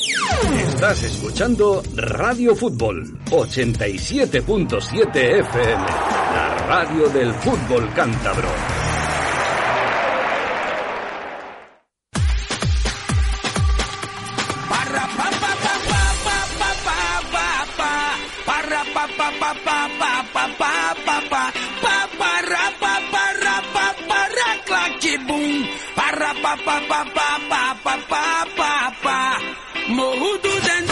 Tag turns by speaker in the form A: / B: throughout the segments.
A: Estás escuchando Radio Fútbol 87.7 FM, la radio del fútbol cántabro.
B: more hoodoo than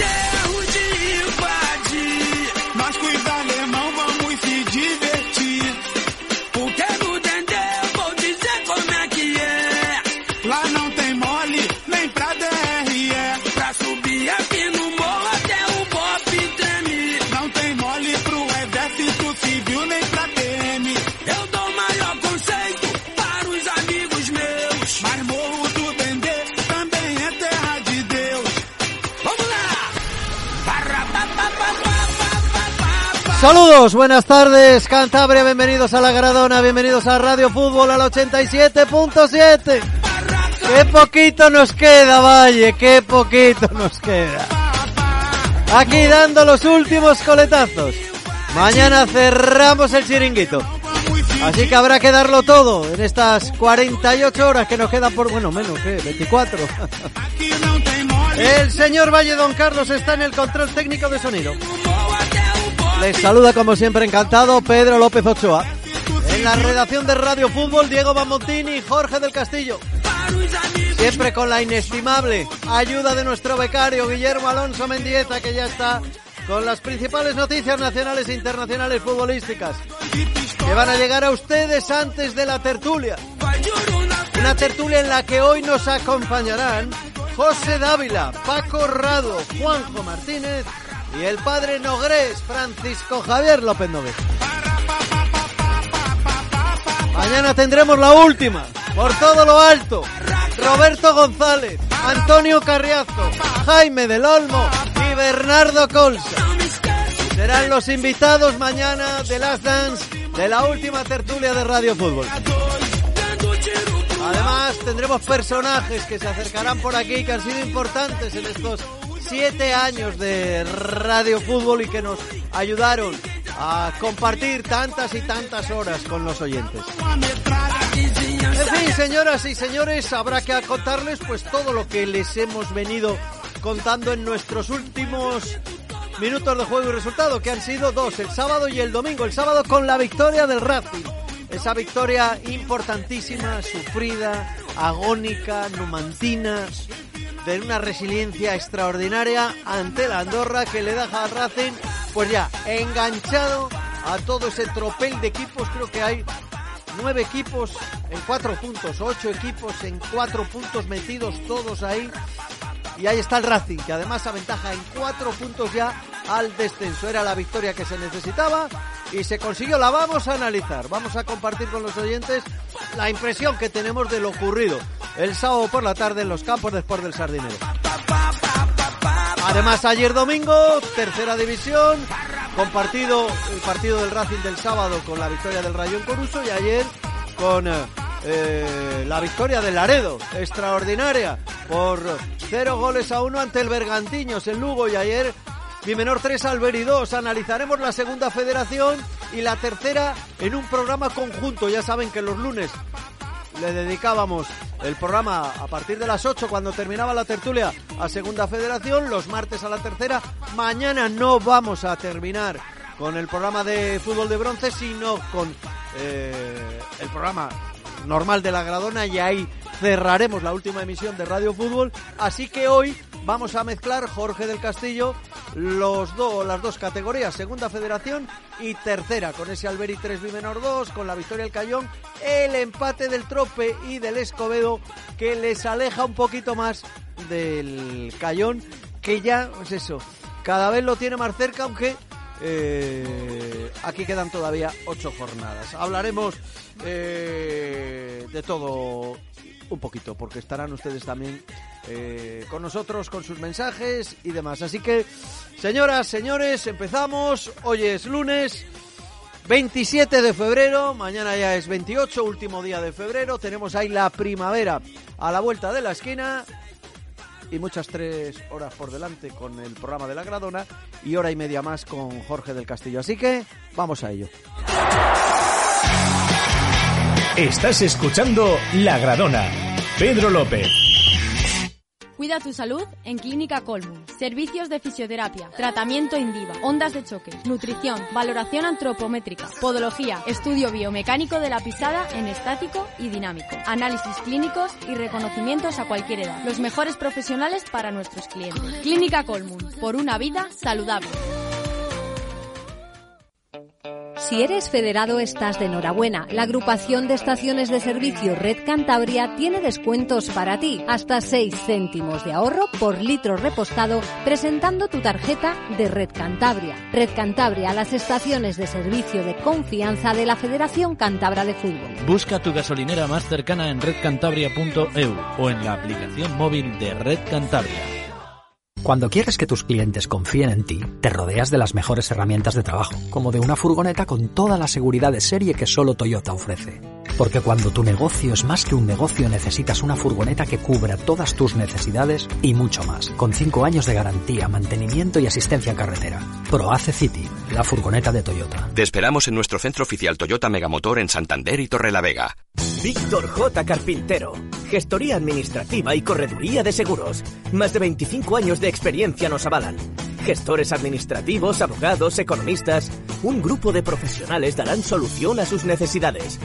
C: Saludos, buenas tardes, Cantabria, bienvenidos a la Gradona, bienvenidos a Radio Fútbol al 87.7. Qué poquito nos queda, Valle, qué poquito nos queda. Aquí dando los últimos coletazos. Mañana cerramos el chiringuito. Así que habrá que darlo todo en estas 48 horas que nos quedan por, bueno, menos que 24.
B: Aqui não tem mole.
C: El señor Valle Don Carlos está en el control técnico de sonido. Les saluda como siempre encantado Pedro López Ochoa. En la redacción de Radio Fútbol, Diego Bamontini y Jorge del Castillo. Siempre con la inestimable ayuda de nuestro becario Guillermo Alonso Mendieta, que ya está con las principales noticias nacionales e internacionales futbolísticas, que van a llegar a ustedes antes de la tertulia. Una tertulia en la que hoy nos acompañarán José Dávila, Paco Rado, Juanjo Martínez y el padre Nogrés, Francisco Javier López Nogués. Mañana tendremos la última, por todo lo alto. Roberto González, Antonio Carriazo, Jaime del Olmo y Bernardo Colsa. Serán los invitados mañana de Last Dance de la última tertulia de Radio Fútbol. Además, tendremos personajes que se acercarán por aquí que han sido importantes en estos siete años de Radio Fútbol y que nos ayudaron a compartir tantas y tantas horas con los oyentes. En fin, señoras y señores, habrá que contarles pues todo lo que les hemos venido contando en nuestros últimos minutos de juego y resultado, que han sido dos, el sábado y el domingo. El sábado con la victoria del Racing. Esa victoria importantísima, sufrida, agónica, numantina, de una resiliencia extraordinaria ante la Andorra que le deja al Racing, pues ya, enganchado a todo ese tropel de equipos. Creo que hay nueve equipos en cuatro puntos, ocho equipos en cuatro puntos metidos todos ahí. Y ahí está el Racing, que además aventaja en cuatro puntos ya al descenso. Era la victoria que se necesitaba y se consiguió. La vamos a analizar. Vamos a compartir con los oyentes la impresión que tenemos de lo ocurrido el sábado por la tarde en los campos de Sport del Sardinero. Además, ayer domingo, tercera división, compartido el partido del Racing del sábado con la victoria del Rayón Coruso y ayer con eh, eh, la victoria del Laredo, extraordinaria, por cero goles a uno ante el Bergantiños en Lugo y ayer Bimenor 3, Alberi 2. Analizaremos la segunda federación y la tercera en un programa conjunto. Ya saben que los lunes le dedicábamos el programa a partir de las 8 cuando terminaba la tertulia a Segunda Federación, los martes a la tercera. Mañana no vamos a terminar con el programa de fútbol de bronce, sino con eh, el programa normal de la Gradona y ahí cerraremos la última emisión de Radio Fútbol. Así que hoy vamos a mezclar Jorge del Castillo los dos, las dos categorías, segunda federación y tercera, con ese Alberi 3 menor 2, con la victoria del Cayón, el empate del Trope y del Escobedo, que les aleja un poquito más del Cayón, que ya, pues eso, cada vez lo tiene más cerca, aunque eh, aquí quedan todavía ocho jornadas. Hablaremos eh, de todo un poquito, porque estarán ustedes también eh, con nosotros, con sus mensajes y demás. Así que, señoras, señores, empezamos. Hoy es lunes. 27 de febrero, mañana ya es 28, último día de febrero, tenemos ahí la primavera a la vuelta de la esquina y muchas tres horas por delante con el programa de la Gradona y hora y media más con Jorge del Castillo. Así que vamos a ello.
D: Estás escuchando La Gradona. Pedro López.
E: Cuida tu salud en Clínica Colmun. Servicios de fisioterapia, tratamiento Indiva, ondas de choque, nutrición, valoración antropométrica, podología, estudio biomecánico de la pisada en estático y dinámico, análisis clínicos y reconocimientos a cualquier edad. Los mejores profesionales para nuestros clientes. Clínica Colmun, por una vida saludable.
F: Si eres federado estás de enhorabuena. La agrupación de estaciones de servicio Red Cantabria tiene descuentos para ti, hasta 6 céntimos de ahorro por litro repostado presentando tu tarjeta de Red Cantabria. Red Cantabria, las estaciones de servicio de confianza de la Federación Cantabra de Fútbol.
G: Busca tu gasolinera más cercana en redcantabria.eu o en la aplicación móvil de Red Cantabria.
H: Cuando quieres que tus clientes confíen en ti, te rodeas de las mejores herramientas de trabajo, como de una furgoneta con toda la seguridad de serie que solo Toyota ofrece. Porque cuando tu negocio es más que un negocio necesitas una furgoneta que cubra todas tus necesidades y mucho más, con 5 años de garantía, mantenimiento y asistencia carretera. ProAce City, la furgoneta de Toyota.
I: Te esperamos en nuestro centro oficial Toyota Megamotor en Santander y Torrelavega.
J: Víctor J. Carpintero. Gestoría administrativa y correduría de seguros. Más de 25 años de experiencia nos avalan. Gestores administrativos, abogados, economistas. Un grupo de profesionales darán solución a sus necesidades.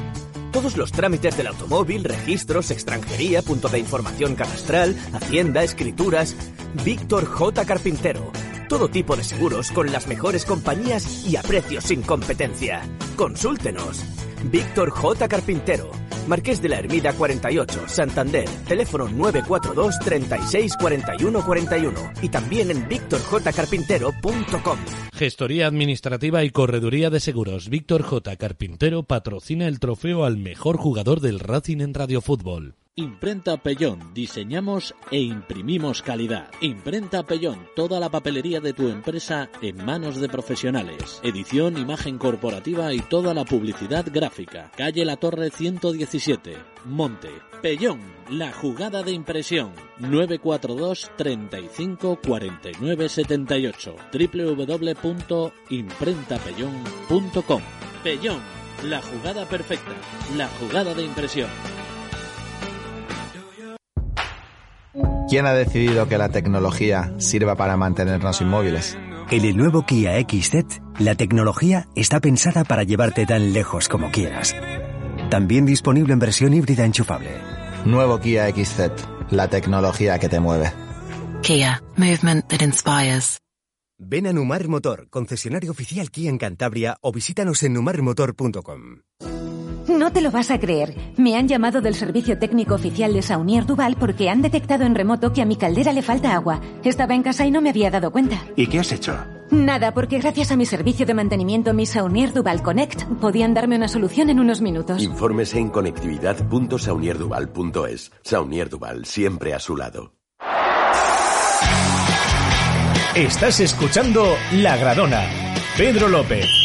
J: Todos los trámites del automóvil, registros, extranjería, punto de información cadastral, hacienda, escrituras. Víctor J. Carpintero. Todo tipo de seguros con las mejores compañías y a precios sin competencia. Consúltenos. Víctor J. Carpintero. Marqués de la Ermida 48, Santander. Teléfono 942 36 41 41. Y también en victorjcarpintero.com.
G: Gestoría Administrativa y Correduría de Seguros. Víctor J. Carpintero patrocina el trofeo al mejor jugador del Racing en Radio Fútbol. Imprenta Pellón. Diseñamos e imprimimos calidad. Imprenta Pellón. Toda la papelería de tu empresa en manos de profesionales. Edición, imagen corporativa y toda la publicidad gráfica. Calle La Torre 117. Monte. Pellón. La jugada de impresión. 942 35 49 78. www.imprentapellón.com. Pellón. La jugada perfecta. La jugada de impresión.
K: ¿Quién ha decidido que la tecnología sirva para mantenernos inmóviles?
L: En el nuevo Kia XZ, la tecnología está pensada para llevarte tan lejos como quieras. También disponible en versión híbrida enchufable.
K: Nuevo Kia XZ, la tecnología que te mueve.
M: Kia, movement that inspires.
N: Ven a Numar Motor, concesionario oficial Kia en Cantabria o visítanos en numarmotor.com.
O: No te lo vas a creer. Me han llamado del servicio técnico oficial de Saunier Duval porque han detectado en remoto que a mi caldera le falta agua. Estaba en casa y no me había dado cuenta.
N: ¿Y qué has hecho?
O: Nada, porque gracias a mi servicio de mantenimiento, mi Saunier Duval Connect, podían darme una solución en unos minutos.
P: Infórmese en conectividad.saunierduval.es. Saunier Duval, siempre a su lado.
D: Estás escuchando La Gradona. Pedro López.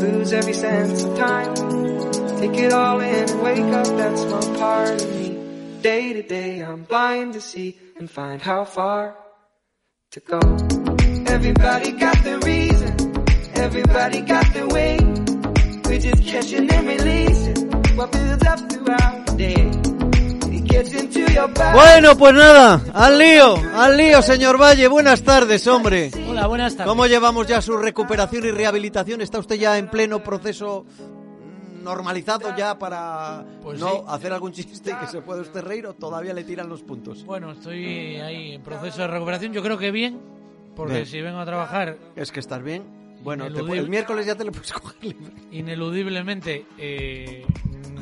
Q: Lose every sense of time. Take it all in and wake up that small part of me. Day to day, I'm blind to see and find how far to go. Everybody got the reason. Everybody got the way. We're just catching and releasing what builds up throughout the day.
C: Bueno, pues nada, al lío, al lío, señor Valle. Buenas tardes, hombre.
G: Hola, buenas tardes.
C: ¿Cómo llevamos ya su recuperación y rehabilitación? ¿Está usted ya en pleno proceso normalizado ya para
G: Pues
C: no
G: sí.
C: hacer algún chiste que se puede usted reír o todavía le tiran los puntos?
G: Bueno, estoy ahí en proceso de recuperación. Yo creo que bien, porque
C: Bien.
G: si vengo a trabajar
C: Es que estás bien. Bueno, te- el miércoles ya te lo puedes coger libre.
G: ineludiblemente, eh,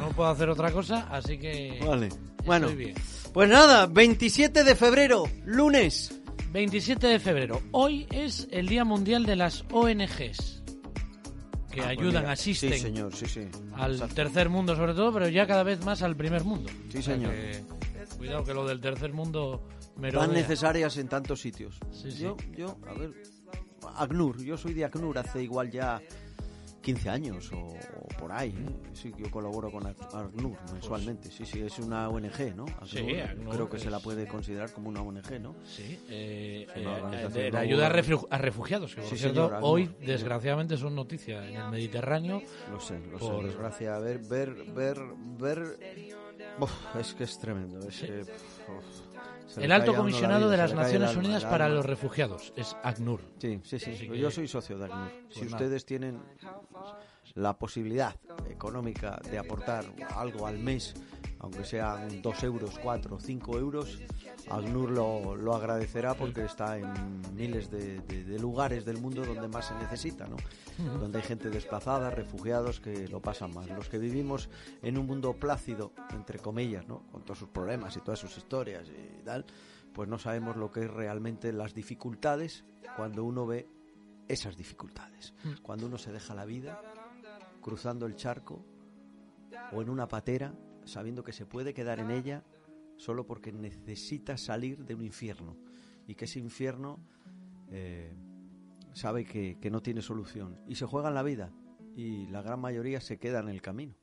G: no puedo hacer otra cosa, así que
C: Vale. Bueno,
G: bien.
C: pues nada, 27 de febrero, lunes.
G: 27 de febrero. Hoy es el Día Mundial de las ONGs, que
C: Ah, pues
G: ayudan, asisten
C: Sí, señor, sí, sí.
G: al
C: Exacto.
G: tercer mundo sobre todo, pero ya cada vez más al primer mundo.
C: Sí,
G: O sea
C: señor.
G: que, cuidado que lo del tercer mundo me
C: Tan necesarias en tantos sitios.
G: Sí, sí.
C: Yo, yo, a ver, ACNUR, yo soy de ACNUR hace igual ya 15 años o, o por ahí. ¿eh? Sí, yo colaboro con Ac- ACNUR mensualmente. Sí, sí, es una ONG, ¿no? ACNUR,
G: Sí, ACNUR
C: creo que se la puede considerar como una ONG, ¿no?
G: Sí, eh, eh,
C: organización
G: de, ayuda a, refugiados, que por
C: Sí,
G: cierto,
C: señor, ACNUR.
G: hoy desgraciadamente son noticia en el Mediterráneo.
C: Lo sé, lo
G: por-
C: sé. Desgracia, ver, ver, ver, ver. Uf, es que es tremendo. Es que, uf, le
G: El alto comisionado
C: vida,
G: de las Naciones
C: alma,
G: Unidas para los Refugiados es ACNUR.
C: Sí, sí, sí. Yo soy socio de ACNUR. si
G: Pues nada.
C: ustedes tienen la posibilidad económica de aportar algo al mes, aunque sean 2 euros, 4, 5 euros, ACNUR lo, lo agradecerá porque está en miles de, de- de lugares del mundo donde más se necesita, ¿no? Donde hay gente desplazada, refugiados que lo pasan mal. Los que vivimos en un mundo plácido, entre comillas, ¿no? Con todos sus problemas y todas sus historias y tal, pues no sabemos lo que es realmente las dificultades cuando uno ve esas dificultades.
G: Mm.
C: Cuando uno se deja la vida cruzando el charco o en una patera sabiendo que se puede quedar en ella solo porque necesita salir de un infierno. Y que ese infierno eh, sabe que, que no tiene solución. Y se juegan la vida. Y la gran mayoría se queda en el camino.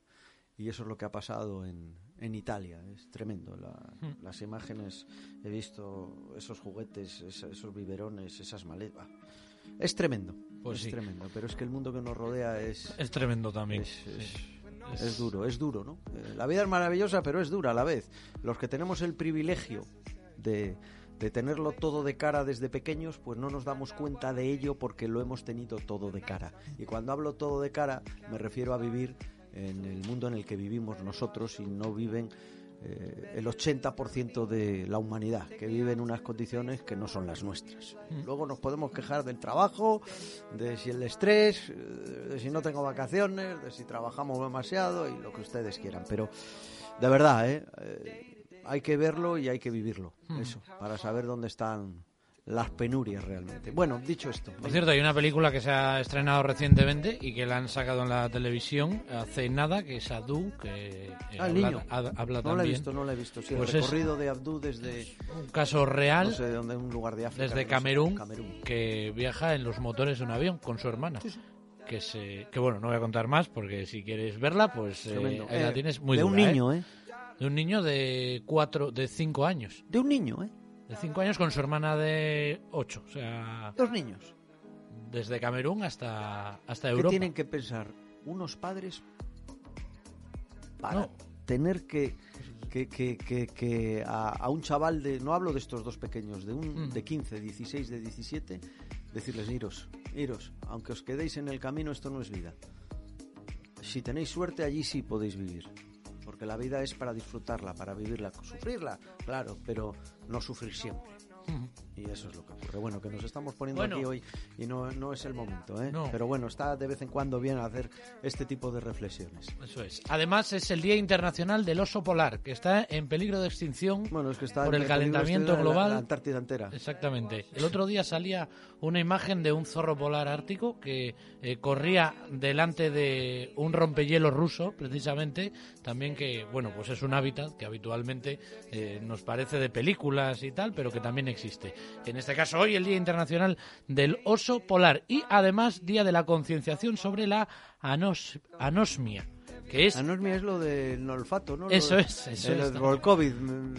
C: Y eso es lo que ha pasado en, en Italia. Es tremendo. La-
G: Mm.
C: las imágenes he visto esos juguetes es- esos biberones esas maletas. Es tremendo.
G: Pues
C: es
G: sí.
C: tremendo. Pero es que el mundo que nos rodea es
G: Es tremendo también.
C: es, es-
G: sí.
C: es duro, es duro, ¿no? Eh, La vida es maravillosa, pero es dura a la vez. Los que tenemos el privilegio de, de tenerlo todo de cara desde pequeños, pues no nos damos cuenta de ello porque lo hemos tenido todo de cara. Y cuando hablo todo de cara, me refiero a vivir en el mundo en el que vivimos nosotros y no viven eh, el 80% de la humanidad, que vive en unas condiciones que no son las nuestras.
G: Mm.
C: Luego nos podemos quejar del trabajo, de si el estrés, eh, de si no tengo vacaciones, de si trabajamos demasiado y lo que ustedes quieran. Pero de verdad, ¿eh? Eh, hay que verlo y hay que vivirlo,
G: Mm.
C: eso, para saber dónde están las penurias realmente. Bueno, dicho esto,
G: Por cierto, hay una película que se ha estrenado recientemente y que la han sacado en la televisión hace nada, que es Adu, que eh,
C: Ah, el
G: habla,
C: niño.
G: ha- habla
C: no lo he
G: también.
C: visto, no lo he visto. Sí,
G: Pues
C: el
G: es
C: recorrido de Abdú desde
G: un caso real
C: no sé un lugar de África.
G: desde
C: no sé,
G: Camerún, que viaja en los motores de un avión con su hermana. Que, se, que bueno, no voy a contar más porque si quieres verla, pues eh, ahí la
C: Eh,
G: tienes muy
C: de un niño, ¿eh?
G: De un niño de cuatro, de cinco años.
C: De un niño, ¿eh?
G: De cinco años con su hermana de ocho. O sea,
C: Dos niños.
G: desde Camerún hasta, hasta
C: ¿Qué
G: Europa.
C: tienen que pensar unos padres para
G: No.
C: tener que que, que, que, que a, a un chaval de no hablo de estos dos pequeños de un
G: Mm.
C: de 15 16 de 17 decirles iros iros aunque os quedéis en el camino esto no es vida si tenéis suerte allí sí podéis vivir porque la vida es para disfrutarla para vivirla sufrirla claro pero no sufrir siempre. Y eso es lo que ocurre. Bueno, que nos estamos poniendo
G: Bueno.
C: aquí hoy y no, no es el momento, ¿eh?
G: No.
C: Pero bueno, está de vez en cuando bien hacer este tipo de reflexiones.
G: Eso es. Además es el Día Internacional del Oso Polar, que está en peligro de extinción
C: Bueno, es que está
G: por el calentamiento global.
C: La, Antártida entera.
G: Exactamente. El otro día salía una imagen de un zorro polar ártico que eh, corría delante de un rompehielos ruso, precisamente, también que, bueno, pues es un hábitat que habitualmente eh, nos parece de películas y tal, pero que también existe. en este caso hoy, el Día Internacional del Oso Polar y además Día de la Concienciación sobre la anos- anosmia. Que es
C: Anosmia es lo del olfato, ¿no?
G: Eso
C: de-
G: es, eso
C: el-
G: es.
C: Por el COVID.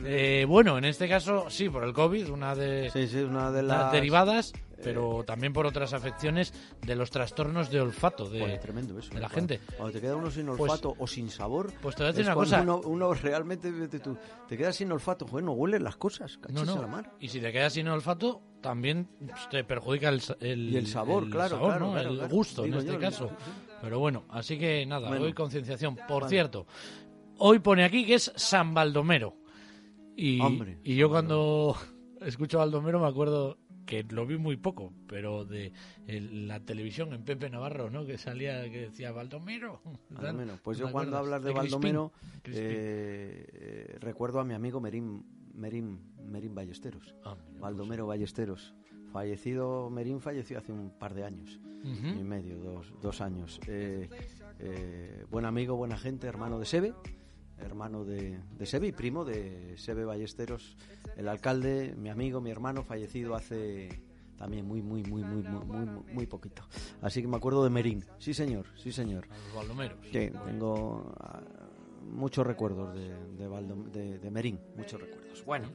G: Eh, bueno, en este caso sí, por el COVID, una de,
C: una de
G: las
C: las-
G: derivadas, pero también por otras afecciones de los trastornos de olfato de,
C: Joder, tremendo eso.
G: de la
C: Cuando-
G: gente.
C: Cuando te queda uno sin
G: Pues-
C: olfato o sin sabor.
G: Pues te voy a decir una cosa.
C: Uno, uno realmente te, tú- te quedas sin olfato. Joder, no huelen las cosas.
G: No,
C: cachis
G: no.
C: a la mar.
G: Y si te quedas sin olfato, también te perjudica el, el,
C: Y el sabor, claro,
G: sabor,
C: claro,
G: ¿no?
C: claro,
G: el
C: claro.
G: gusto en este
C: yo,
G: caso. Pero bueno, así que nada,
C: Bueno.
G: hoy concienciación. Por cierto, hoy pone aquí que es San Baldomero. Y,
C: Hombre,
G: y yo cuando escucho a Baldomero me acuerdo que lo vi muy poco, pero de el- la televisión en Pepe Navarro, ¿no? Que salía, que decía Baldomero.
C: Baldomero. Pues
G: ¿Te
C: yo cuando hablas de. Baldomero
G: Crispín.
C: eh, eh, recuerdo a mi amigo Merín, Merín, Merín Ballesteros.
G: Ah,
C: Baldomero Ballesteros. Fallecido, Merín falleció hace un par de años y medio, dos, dos años. Eh, eh, buen amigo, buena gente, hermano de Sebe, hermano de, de Sebe y primo de Sebe Ballesteros, el alcalde, mi amigo, mi hermano, fallecido hace también muy, muy, muy, muy, muy, muy, muy, poquito. Así que me acuerdo de Merín. Sí, señor, sí, señor.
G: Los baldomeros.
C: Sí, tengo ah, muchos recuerdos de, de, de- de Merín, muchos recuerdos. Bueno,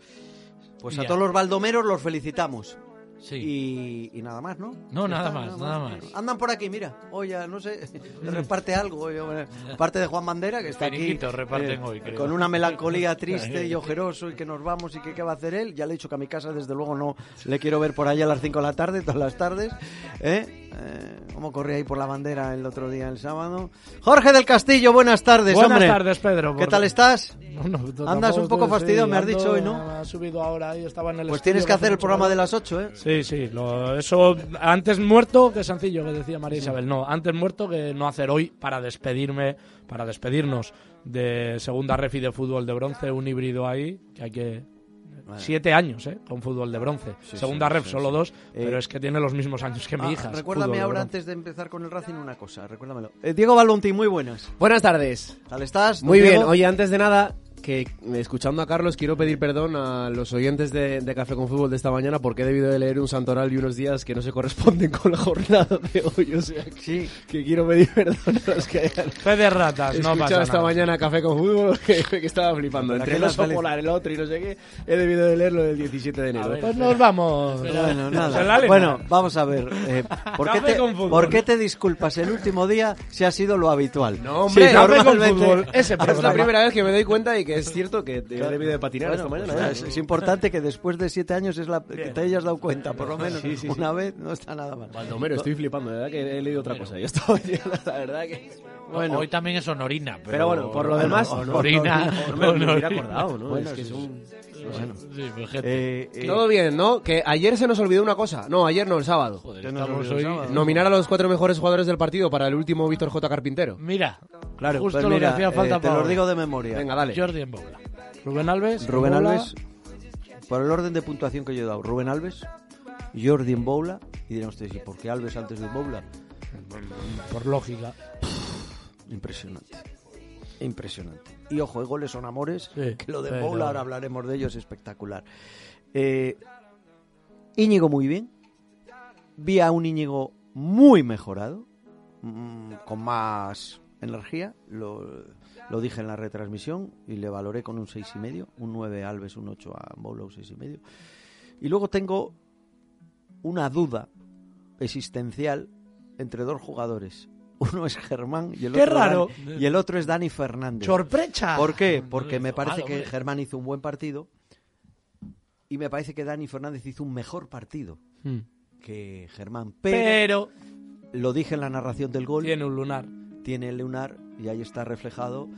C: pues a todos los baldomeros los felicitamos.
G: Sí.
C: Y, y nada más, ¿no?
G: No, nada
C: está,
G: más, nada más.
C: Andan por aquí, mira. Ya, no sé, reparte algo. Aparte de Juan Bandera, que está aquí. Eh,
G: hoy, creo.
C: Con una melancolía triste y ojeroso y que nos vamos y que qué va a hacer él. Ya le he dicho que a mi casa, desde luego, no le quiero ver por ahí a las 5 de la tarde, todas las tardes. ¿eh? Eh, ¿Cómo corría ahí por la bandera el otro día, el sábado? Jorge del Castillo, buenas tardes,
G: Buenas
C: hombre.
G: tardes, Pedro.
C: ¿Qué tal estás?
G: No, no,
C: Andas un poco
G: sí,
C: fastidiado, me has dicho hoy, ¿no?
G: Ha subido ahora y estaba en el
C: Pues tienes que hacer
G: hace
C: el programa de las 8, ¿eh?
G: Sí, sí, lo- eso antes muerto que sencillo, que decía María Isabel. No, antes muerto que no hacer hoy para despedirme, para despedirnos de segunda refi de fútbol de bronce, un híbrido ahí, que hay que... Siete años, ¿eh? Con fútbol de bronce.
C: Sí,
G: segunda
C: sí,
G: ref,
C: sí,
G: solo
C: sí.
G: dos,
C: Eh,
G: pero es que tiene los mismos años que mi
C: Ah,
G: hija.
C: recuérdame
G: de
C: ahora, antes de empezar con el Racing, una cosa. Recuérdamelo. Eh, Diego Balonti, muy buenas.
R: Buenas tardes.
C: ¿Tal estás?
R: Muy bien.
C: Diego?
R: Oye, antes de nada, que escuchando a Carlos quiero pedir perdón a los oyentes de, de Café con Fútbol de esta mañana porque he debido de leer un santoral y unos días que no se corresponden con la jornada de hoy. O sea, que, que quiero pedir perdón a los que hayan
G: Fe de ratas, no
R: escuchado
G: pasa
R: esta
G: nada.
R: mañana Café con Fútbol que, que estaba flipando. Entre el oso polar, el otro y no sé qué, he debido de leerlo del 17 de enero.
G: Pues nos vamos.
C: Bueno, nada. Bueno, vamos a ver. eh, ¿por, qué
G: Café
C: te,
G: con fútbol.
C: por qué te disculpas el último día si ha sido lo habitual?
R: No, hombre,
C: Sí,
R: Café con
C: normalmente-
R: Fútbol, ese
C: Es la
R: primera vez que me doy cuenta y que es cierto que he debido de patinar
C: Bueno,
R: esta mañana.
C: pues,
R: ¿eh?
C: es, es importante que después de siete años es la, que te hayas dado cuenta, por lo menos
R: Sí, sí, sí.
C: una vez, no está nada mal.
R: Baldomero, estoy flipando, de verdad que he leído otra cosa. Yo estaba la verdad que...
G: Bueno, hoy también es honorina. Pero,
R: Pero bueno, por lo demás,
G: honorina.
R: me hubiera acordado, ¿no?
C: Bueno,
R: es que
C: sí,
R: es un...
C: Bueno.
G: Sí, pues, gente.
C: Eh, eh,
R: Todo bien, ¿no? Que ayer se nos olvidó una cosa. No, ayer no, el sábado.
G: Joder,
C: ¿qué nos
G: estamos hoy...
C: sábado?
R: Nominar a los cuatro mejores jugadores del partido para el último Víctor J. Carpintero.
G: Mira,
C: Claro,
G: justo
C: pues
G: lo que hacía falta
C: eh, te
G: hoy.
C: digo de memoria.
R: Venga, dale.
G: Jordi en bola. Rubén Alves.
C: Rubén
G: bola.
C: Alves, por el orden de puntuación que yo he dado, Rubén Alves, Jordi en Boula, y dirán ustedes, ¿y por qué Alves antes de Boula?
G: Por lógica.
C: Impresionante. Impresionante. Y ojo, eh, goles son amores,
G: Sí,
C: que lo de Boula, ahora hablaremos de ellos, espectacular. Eh, Íñigo muy bien. Vi a un Íñigo muy mejorado, mm, con más energía, lo, lo dije en la retransmisión y le valoré con un seis y medio, un 9 a Alves, un 8 a Boula, un seis y medio. Y luego tengo una duda existencial entre dos jugadores. Uno es Germán y el
G: ¡Qué
C: otro
G: raro!
C: Dani- y el otro es Dani Fernández.
G: ¡Sorpresa!
C: ¿Por qué? Porque me parece que. Germán hizo un buen partido y me parece que Dani Fernández hizo un mejor partido
G: Hmm.
C: que Germán. Pero,
G: Pero
C: lo dije en la narración del gol,
G: tiene un lunar.
C: tiene el lunar y ahí está reflejado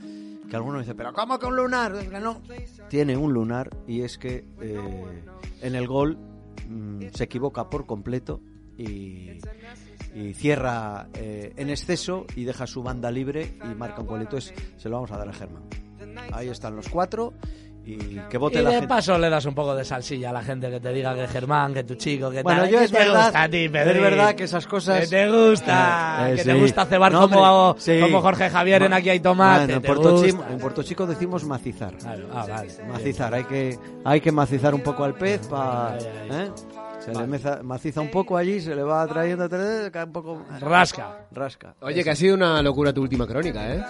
C: que alguno dice, pero ¿cómo que un lunar? Que no. Tiene un lunar y es que eh, en el gol mm, se equivoca por completo y, y cierra eh, en exceso y deja su banda libre y marca un gol. Entonces se lo vamos a dar a Germán. Ahí están los cuatro y que vote
S: Y
C: la
S: de
C: gente.
S: paso le das un poco de salsilla a la gente que te diga que Germán, que tu chico, que
C: Bueno,
S: tal.
C: yo
S: que
C: es
S: te
C: verdad,
S: gusta a ti,
C: es verdad que esas cosas...
S: Que te gusta,
C: Eh,
S: que te
C: sí.
S: gusta cebar
C: No,
S: como,
C: sí.
S: como Jorge Javier en Aquí hay tomate.
C: Bueno, en,
S: te
C: Puerto Chi-
S: gusta.
C: en Puerto Chico decimos macizar.
S: Ah, vale.
C: Macizar, hay que, hay que macizar un poco al pez para... Se le meza- maciza un poco allí, se le va trayendo, cae un poco...
S: Rasca.
C: Rasca.
R: Oye, que ha sido una locura tu última crónica, ¿eh?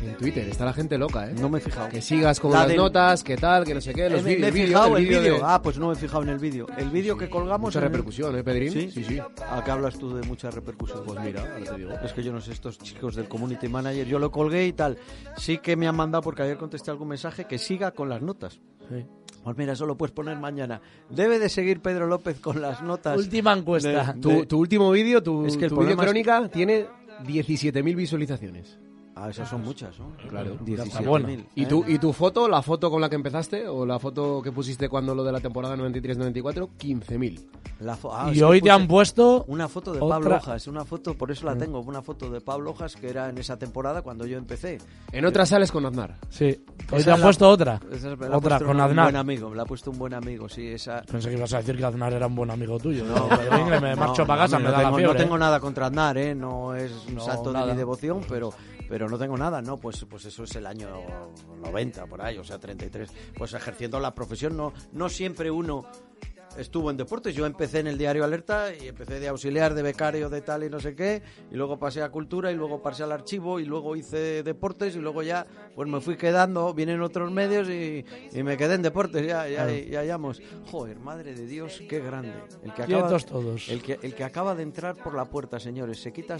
R: En Twitter, está la gente loca, ¿eh?
C: No me he fijado.
R: Que sigas con
C: La
R: las
C: del-
R: notas, que tal, que no sé qué, los
C: Eh, me- me he
R: vídeos,
C: fijado el
R: vídeo
C: vídeo.
R: de-
C: Ah, pues no me he fijado en el vídeo. El vídeo que colgamos.
R: Mucha
C: el-
R: repercusión, ¿eh, Pedrín?
C: Sí,
R: Sí, sí.
C: ¿A qué hablas tú de mucha repercusión?
R: Pues mira, ahora te digo.
C: Es que yo no sé, estos chicos del community manager, yo lo colgué y tal. Sí que me han mandado, porque ayer contesté algún mensaje, que siga con las notas.
S: Sí.
C: Pues mira, eso lo puedes poner mañana. Debe de seguir Pedro López con las notas.
S: Última encuesta.
C: de-
R: Tu,
C: de-
R: tu último vídeo, tu,
C: Es que el
R: tu vídeo crónica tiene 17.000 visualizaciones.
C: Ah, esas son muchas, ¿no?
R: Claro.
C: 17.000.
R: ¿Y
C: ¿eh?
R: tu, ¿Y tu foto, la foto con la que empezaste, o la foto que pusiste cuando lo de la temporada 93-94? 15.000.
C: La fo- ah,
S: Y hoy te han puesto
C: una foto de
S: otra-
C: Pablo Hojas, una foto, por eso la
R: Mm.
C: tengo, una foto de Pablo Hojas que era en esa temporada cuando yo empecé.
R: En otra sales con Aznar.
S: Sí. Hoy te han
C: la-
S: puesto otra.
C: esa la ha
S: Otra
C: puesto
S: con
C: un
S: Aznar.
C: buen amigo, la ha puesto un buen amigo, sí, esa.
S: Pensé que ibas a decir que Aznar era un buen amigo tuyo.
C: No,
S: me
C: no,
S: marcho
C: no,
S: para casa, me
C: no
S: da
C: tengo,
S: la fiebre.
C: No tengo nada contra Aznar, ¿eh? No es un
S: No,
C: santo de mi devoción, pero, pero no tengo nada, ¿no? Pues, pues eso es el año 90, por ahí, o sea, 33. Pues ejerciendo la profesión, no, no siempre uno estuvo en deportes. Yo empecé en el diario Alerta y empecé de auxiliar, de becario, de tal y no sé qué, y luego pasé a cultura y luego pasé al archivo y luego hice deportes y luego ya pues me fui quedando, vienen otros medios y, y me quedé en deportes, ya, ya,
S: Claro.
C: ya hallamos. Joder, madre de Dios, qué grande. El que acaba,
S: todos.
C: El que, el que acaba de entrar por la puerta, señores, se quita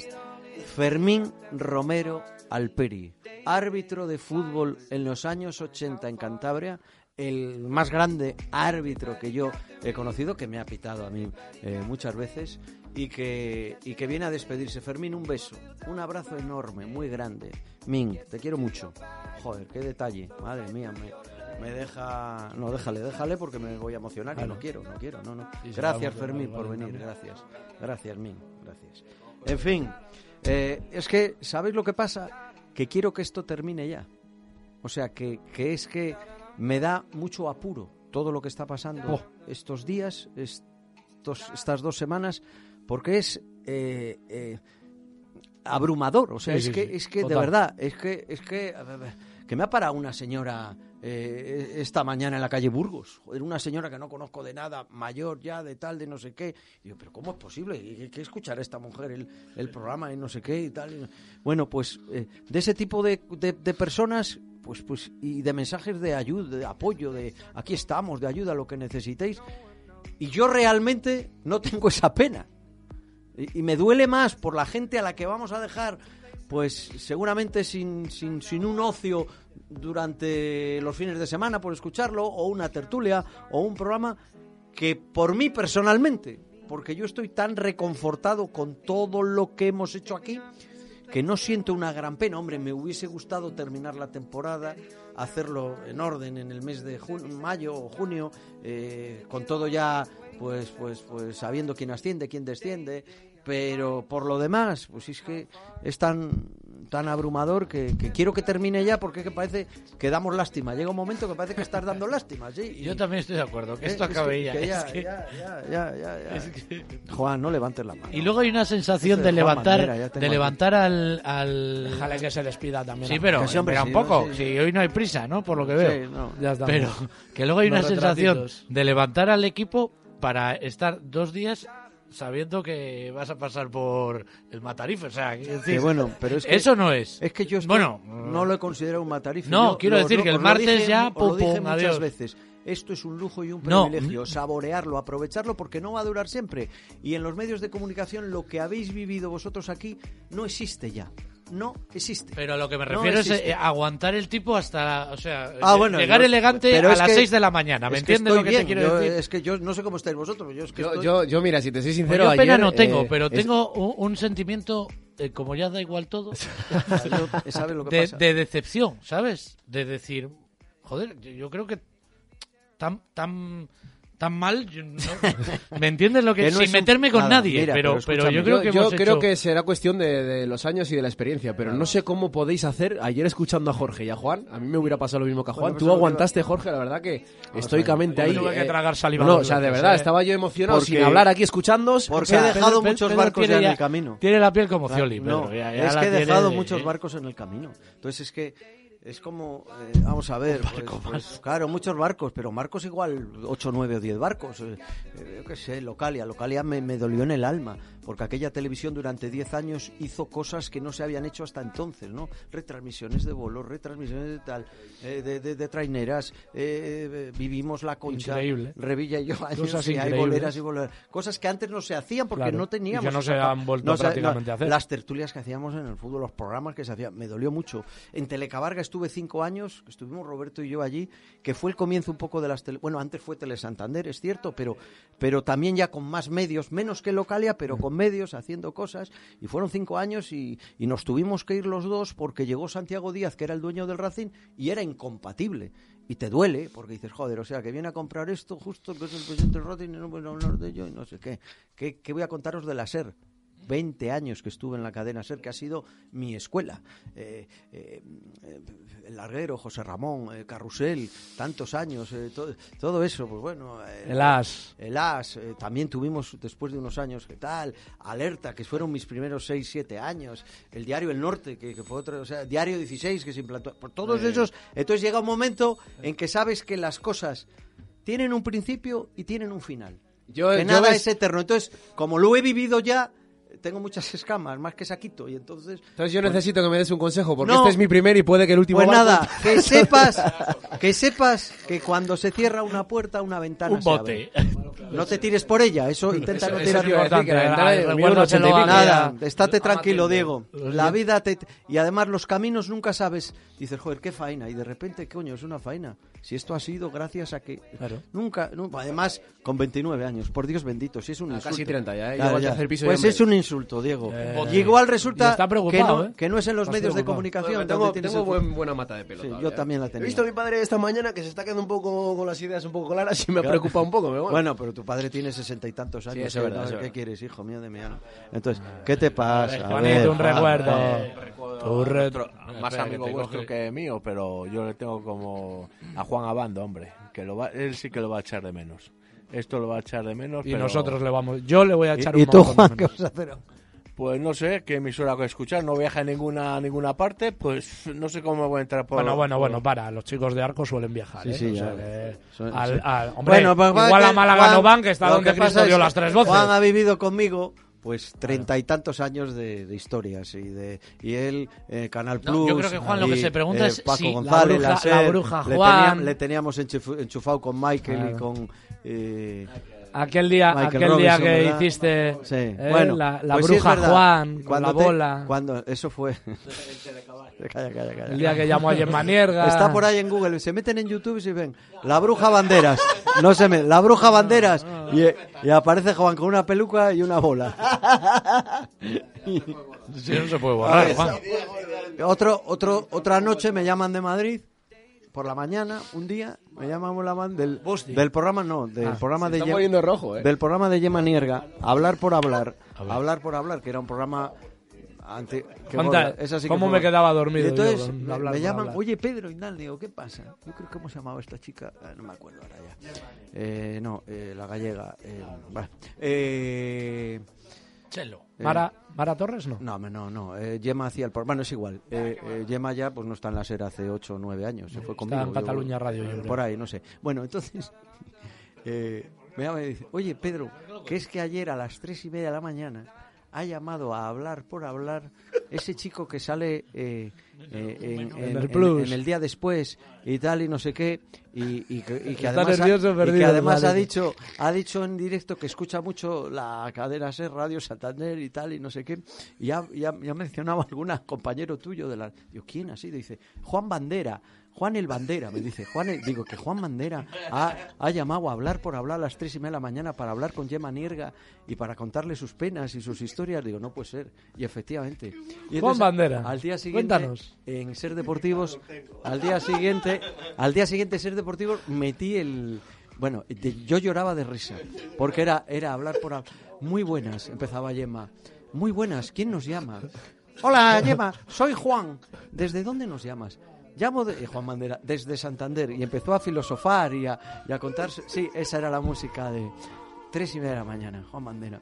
C: Fermín Romero Alperi, árbitro de fútbol en los años 80 en Cantabria, el más grande árbitro que yo he conocido, que me ha pitado a mí eh, muchas veces y que, y que viene a despedirse. Fermín, un beso, un abrazo enorme, muy grande. Min, te quiero mucho. Joder, qué detalle, madre mía, me, me deja... No, déjale, déjale porque me voy a emocionar, no quiero, no quiero, no, no. Gracias, Fermín, por venir, gracias. Gracias, Min, gracias. En fin, eh, es que, ¿sabéis lo que pasa? Que quiero que esto termine ya. O sea, que, que es que me da mucho apuro todo lo que está pasando
S: Oh.
C: estos días, estos, estas dos semanas, porque es eh, eh, abrumador. O sea,
S: Sí,
C: es,
S: sí,
C: que,
S: sí,
C: es que de verdad, es que, es que, que me ha parado una señora eh, esta mañana en la calle Burgos. Joder, una señora que no conozco de nada, mayor ya, de tal, de no sé qué. Y yo, pero ¿cómo es posible? ¿Y ¿Qué, escuchará esta mujer el, el programa y no sé qué y tal? Bueno, pues eh, de ese tipo de, de- personas, pues, pues, y de mensajes de ayuda, de apoyo, de aquí estamos, de ayuda, lo que necesitéis. Y yo realmente no tengo esa pena. Y me duele más por la gente a la que vamos a dejar, pues seguramente sin, sin, sin un ocio durante los fines de semana por escucharlo, o una tertulia, o un programa, que por mí personalmente, porque yo estoy tan reconfortado con todo lo que hemos hecho aquí, que no siento una gran pena. Hombre, me hubiese gustado terminar la temporada, hacerlo en orden en el mes de mayo o junio, eh, con todo ya, pues, pues, pues sabiendo quién asciende, quién desciende. Pero por lo demás, pues es que es tan, tan abrumador que, que quiero que termine ya porque es que parece que damos lástima. Llega un momento que parece que estás dando lástima, ¿sí? Y-
G: Yo también estoy de acuerdo, que
C: Eh,
G: esto
C: es
G: acabe ya.
C: Juan, no levantes la mano.
G: Y luego hay una sensación de levantar,
C: Bandera,
G: de levantar al, al...
S: Déjale que se despida también.
G: Sí, pero,
C: Que sí,
G: un poco.
C: sí,
G: hoy no hay prisa, ¿no? Por lo que veo.
C: Sí, no.
S: Ya estamos.
G: Pero que luego hay una sensación
S: retratitos.
G: de levantar al equipo para estar dos días sabiendo que vas a pasar por el Matarife. O sea, es decir,
C: Que bueno, pero es que-
G: eso no es.
C: Es que yo estoy-
G: Bueno,
C: no lo he considerado un matarife.
G: No,
C: Yo
G: quiero
C: lo-
G: decir
C: lo-
G: que el
C: lo
G: martes
C: dije-
G: ya,
C: lo
G: pum,
C: dije
G: pum,
C: muchas
G: adiós.
C: veces. Esto es un lujo y un
G: No.
C: privilegio, saborearlo, aprovecharlo porque no va a durar siempre. Y en los medios de comunicación lo que habéis vivido vosotros aquí no existe ya. No existe.
G: Pero lo que me
C: No
G: refiero es eh, aguantar el tipo hasta, o sea,
C: Ah,
G: lle-
C: bueno,
G: llegar
C: yo-
G: elegante
C: pero
G: a las
C: que-
G: 6 de la mañana. ¿Me entiendes lo que te
C: bien,
G: quiero
C: yo-
G: decir?
C: Es que yo no sé cómo estáis vosotros. Yo, es que
R: Yo,
C: estoy-
R: yo, yo, mira, si te soy
G: Pues
R: sincero,
G: yo pena
R: ayer,
G: no tengo,
R: eh,
G: pero
R: es-
G: tengo un, un sentimiento, eh, como ya da igual todo,
C: Yo- ¿sabes lo que
G: de, de decepción, ¿sabes? De decir, joder, yo, yo creo que tan tan
S: tan mal. yo no- ¿Me entiendes lo que,
C: Que no
S: sin
C: es un-
S: meterme con
C: nada,
S: nadie?
C: mira,
S: pero,
C: pero
S: yo creo que
R: yo
S: hemos
R: creo
S: hecho-
R: que será cuestión de, de los años y de la experiencia, pero no sé cómo podéis hacer. Ayer escuchando a Jorge y a Juan, a mí me hubiera pasado lo mismo que a Juan.
C: Bueno, pues
R: Tú aguantaste, Jorge, la verdad que estoicamente
S: yo
R: ahí.
S: tuve que
R: eh,
S: tragar saliva
R: No, o sea, de verdad,
S: eh.
R: estaba yo emocionado
C: Porque-
R: sin hablar aquí escuchándos.
C: Porque
R: o sea,
C: he dejado
S: Pedro-
C: muchos
S: Pedro
C: barcos ya en el camino.
S: tiene la piel como Cioli,
C: no, es que he dejado
S: de-
C: muchos barcos en el camino. Entonces es que es como, eh, vamos a ver, pues, pues, claro, muchos barcos, pero barcos igual 8, 9 o 10 barcos. eh, eh, yo qué sé, Localia. Localia me, me dolió en el alma, porque aquella televisión durante 10 años hizo cosas que no se habían hecho hasta entonces, ¿no? Retransmisiones de vuelos, retransmisiones de tal, eh, de, de- de traineras, eh, eh, vivimos la concha,
S: Increíble.
C: Revilla y yo, años,
S: Cosas
C: y hay boleras y boleras. Cosas que antes no se hacían porque
S: Claro,
C: no
S: y
C: teníamos.
S: que no se han vuelto prácticamente a hacer.
C: Las tertulias que hacíamos en el fútbol, los programas que se hacían, me dolió mucho. En Telecabarga estuve cinco años, estuvimos Roberto y yo allí, que fue el comienzo un poco de las tele... Bueno, antes fue Tele Santander, es cierto, pero, pero también ya con más medios, menos que Localia, pero con medios, haciendo cosas. Y fueron cinco años y, nos tuvimos que ir los dos porque llegó Santiago Díaz, que era el dueño del Racing, y era incompatible. Y te duele, porque dices, joder, o sea, que viene a comprar esto justo, que es el presidente Racing, y no hablar de ello, y no sé qué. ¿Qué, qué voy a contaros de la SER? 20 años que estuve en la cadena SER, que ha sido mi escuela. Eh, eh, el Larguero, José Ramón, eh, Carrusel, tantos años, eh, to- todo eso, pues bueno.
S: El As.
C: El As, también tuvimos después de unos años, ¿qué tal? Alerta, que fueron mis primeros 6, 7 años. El Diario El Norte, que, que fue otro, o sea, Diario 16, que se implantó. Por todos esos, entonces llega un momento en que sabes que las cosas tienen un principio y tienen un final.
R: Yo-
C: que
R: yo
C: nada
R: ves-
C: es eterno. Entonces, como lo he vivido ya, tengo muchas escamas, más que saquito, y entonces...
R: Entonces yo
C: pues-
R: necesito que me des un consejo, porque
C: No.
R: este es mi primer y puede que el último
C: Pues
R: barco-
C: nada, que sepas, que sepas que cuando se cierra una puerta, una ventana
S: Un
C: se
S: bote.
C: abre. No te tires por ella, eso intenta
S: Eso-
C: no tirar
S: importante,
R: que la ventana
S: ay,
R: de
S: recuérdaselo
R: 1980
S: a-
C: Nada, estate tranquilo. Diego. La vida te... Y además los caminos nunca sabes. Dices, joder, qué faena. Y de repente, coño, es una faena. Si esto ha sido gracias a que... Nunca, nu- Además, con 29 años, por Dios bendito, si es un
R: Ah,
C: insulto.
R: casi 30 ya, ¿eh?
C: Claro, ya.
R: piso
C: Pues
R: hombre.
C: es un insulto, Diego.
S: Eh,
C: y igual resulta
S: está
C: que, no,
S: ¿eh?
C: que no es en los
S: Está
C: medios de
S: preocupado.
C: comunicación.
R: Bueno, tengo, tengo buen- buena mata de pelo.
C: Sí, yo también la
R: ¿eh?
C: tenía.
R: He visto a mi padre esta mañana que se está quedando un poco con las ideas un poco claras y me
C: Claro.
R: preocupa un poco. Pero bueno.
C: Bueno, pero tu padre tiene sesenta y tantos años.
R: eso
C: ¿eh?
R: verdad, es
C: ¿Qué
R: verdad.
C: quieres, hijo mío de mi alma? Entonces, ¿qué te pasa? A ver,
S: un recuerdo.
C: Juan.
S: Tu re-
T: Otro- más amigo
S: que
T: vuestro que mío, pero yo le tengo como a Juan Abando, hombre, que lo va, él sí que lo va a echar de menos. Esto lo va a echar de menos.
S: Y
T: pero-
S: nosotros le vamos. Yo le voy a echar
C: ¿Y
S: un
C: tú,
S: montón de
C: Juan, qué
S: menos.
C: vas a hacer?
T: Pues no sé qué emisora que escuchar, no viaja a ninguna, a ninguna parte, pues no sé cómo voy a entrar por.
S: Bueno, bueno,
T: por-
S: bueno, para, los chicos de Arco suelen viajar,
C: Sí,
S: ¿eh?
C: sí,
S: O sea
C: ya.
S: que
C: Son-
S: al-
C: sí.
S: al- hombre,
C: Bueno, pues
S: igual a Málaga
C: Juan-
S: no van, que está donde
C: que
S: Cristo dio las tres voces.
C: Juan ha vivido conmigo pues treinta y tantos años de, de historias y de y él eh, Canal
S: No,
C: Plus
S: yo creo que Juan lo que
C: y,
S: se pregunta
C: eh,
S: es
C: Paco
S: si la
C: González
S: bruja-
C: SER,
S: la bruja
C: le,
S: Juan-
C: le teníamos enchufu- enchufado con Michael y
S: Claro.
C: con eh,
S: Aquel día,
C: Michael
S: aquel día
C: Robinson,
S: que
C: ¿verdad?
S: hiciste
C: Sí.
S: eh,
C: bueno,
S: la, la
C: pues sí es
S: bruja
C: verdad.
S: Juan con
C: Cuando
S: la
C: te-
S: bola.
C: Cuando eso fue. calla, calla, calla.
S: El día que llamó a Gemma Nierga.
C: Está por ahí en Google. Se meten en YouTube y se ven la bruja banderas. No se me, la bruja banderas y, y aparece Juan con una peluca y una bola.
S: Sí, no se puede
C: A
S: borrar, Juan.
C: Otro, otro, otra noche me llaman de Madrid por la mañana, un día, me llaman la man del, del programa, no, del
R: Ah,
C: programa de
R: rojo, ¿eh?
C: del programa de Yema Nierga, hablar por hablar, hablar por hablar, que era un programa ante, que
S: Juanta,
C: mola, esa sí que
S: ¿cómo
C: mola.
S: me quedaba dormido
C: Y entonces
S: yo
C: me,
S: hablar
C: me llaman, oye Pedro y tal, digo, ¿qué pasa? Yo creo que hemos llamado a esta chica, ah, no me acuerdo ahora ya. Eh, no, eh, la gallega, eh, bueno, eh,
S: Chelo.
C: eh,
S: Mara, Mara Torres, no.
C: no, no, no. Eh, Gemma hacía el. Bueno, es igual. Eh, eh, Gemma ya pues no está en la SER hace 8 o 9 años. Se fue
S: Está
C: conmigo.
S: en
C: yo-
S: Cataluña Radio, yo.
C: Por ahí, no sé. Bueno, entonces. eh, me llama y dice: Oye, Pedro, que es que ayer a las 3 y media de la mañana ha llamado a hablar por hablar ese chico que sale eh, eh, en,
S: En
C: en-
S: el
C: en-
S: Plus.
C: en el día después y tal y no sé qué y, y que, y que
S: Está
C: además, ha,
S: nervioso,
C: y que además ha dicho ha dicho en directo que escucha mucho la cadena SER Radio Santander y tal y no sé qué y ha, y ha- y ha mencionado a algún compañero tuyo de la digo quién ha sido dice Juan Bandera Juan el Bandera, me dice. Juan el- digo que Juan Bandera ha, ha llamado a hablar por hablar a las tres y media de la mañana para hablar con Gemma Nierga y para contarle sus penas y sus historias. Digo, no puede ser. Y efectivamente. Y
S: Juan Bandera,
C: Al día siguiente,
S: cuéntanos.
C: en Ser Deportivos, al día siguiente, al día siguiente Ser Deportivos metí el Bueno, de- yo lloraba de risa, porque era, era hablar por... hab- Muy buenas, empezaba Gemma. Muy buenas, ¿quién nos llama? Hola, Gemma, soy Juan. ¿Desde dónde nos llamas? Llamo de eh, Juan Bandera, desde Santander. Y empezó a filosofar y a, y a contar... Sí, esa era la música de tres y media de la mañana, Juan Bandera.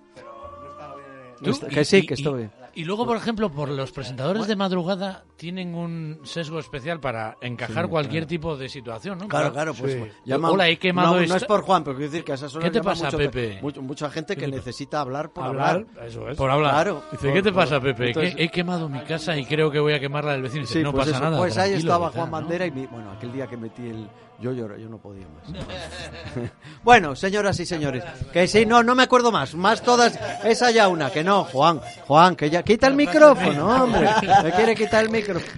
C: No está- que sí, que estuve.
U: Y luego, por ejemplo, por los presentadores de madrugada tienen un sesgo especial para encajar
C: Sí,
U: cualquier
C: claro.
U: tipo de situación, ¿no?
C: Claro, claro, pues
U: Sí.
C: llaman-
U: Hola, he quemado
C: no, no es por Juan, pero quiero decir que a esas horas
U: ¿Qué te
C: llama
U: pasa,
C: mucho-
U: Pepe?
C: mucho- mucha gente que
U: ¿Qué te-
C: necesita hablar por
U: Hablar,
C: hablar.
U: eso es. Por hablar.
C: Claro.
U: Dice,
C: por-
U: ¿qué te pasa, Pepe?
C: Entonces-
U: he quemado mi casa y creo que voy a quemar la del vecino. Dice,
C: Sí,
U: no
C: pues
U: pasa
C: eso,
U: nada.
C: Pues ahí estaba Juan
U: ¿no?
C: Bandera y mi- bueno, aquel día que metí el yo lloro, yo no podía más. bueno, señoras y señores, que sí, no, no me acuerdo más, más todas, esa ya una, que no, Juan, Juan, que ya quita el micrófono, hombre, me quiere quitar el micrófono.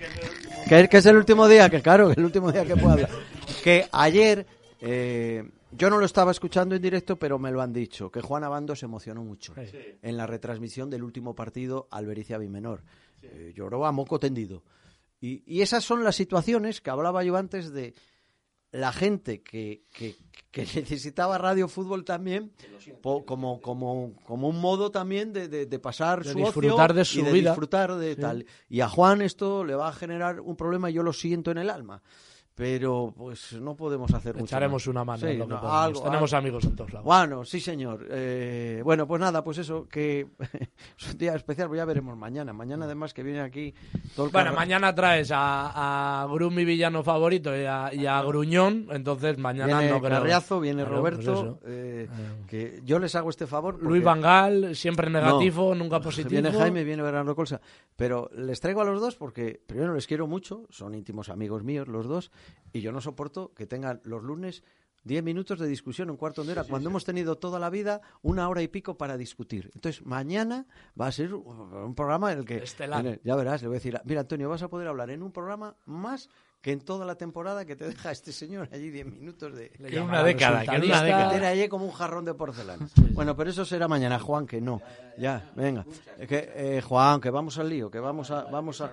C: Que, que es el último día, que claro, que el último día que puedo hablar. Que ayer eh, yo no lo estaba escuchando en directo, pero me lo han dicho, que Juan Abando se emocionó mucho en la retransmisión del último partido Albericia Bimenor. Eh, lloró a moco tendido. Y, y esas son las situaciones que hablaba yo antes de la gente que, que, que necesitaba radio fútbol también po- como, como, como un modo también de, de- de pasar
S: De
C: su
S: disfrutar
C: ocio
S: de su
C: y de
S: vida.
C: disfrutar de
S: Sí.
C: tal. Y a Juan esto le va a generar un problema yo lo siento en el alma. Pero pues no podemos hacer mucho
S: Echaremos una mano en lo que
C: no, algo-
S: Tenemos
C: algo.
S: amigos en todos lados.
C: Bueno, sí, señor. Eh, bueno, pues nada, pues eso, que es un día especial, pues ya veremos mañana. Mañana, además, que viene aquí todo el
S: Bueno,
C: carro-
S: mañana traes a, a Grum, mi villano favorito, y a, y a Gruñón, entonces mañana
C: Viene
S: no.
C: Carriazo, viene
S: Claro,
C: Roberto,
S: pues
C: eh, que yo les hago este favor. porque-
S: Luis Vangal, siempre negativo,
C: No,
S: nunca positivo.
C: Viene Jaime, viene Bernardo Colsa. Pero les traigo a los dos porque, primero, les quiero mucho, son íntimos amigos míos los dos, y yo no soporto que tengan los lunes 10 minutos de discusión, un cuarto de hora, cuando hemos tenido toda la vida una hora y pico para discutir. Entonces, mañana va a ser un programa en el que...
S: Estelar.
C: ya verás, le voy a decir, mira, Antonio, vas a poder hablar en un programa más que en toda la temporada que te deja este señor allí 10 minutos de...
U: Que una década, que una década.
C: tiene allí como un jarrón de porcelana. Bueno, pero eso será mañana, Juan, que no. Ya, venga. Eh, Que, eh, Juan, que vamos al lío, que vamos a... Vamos a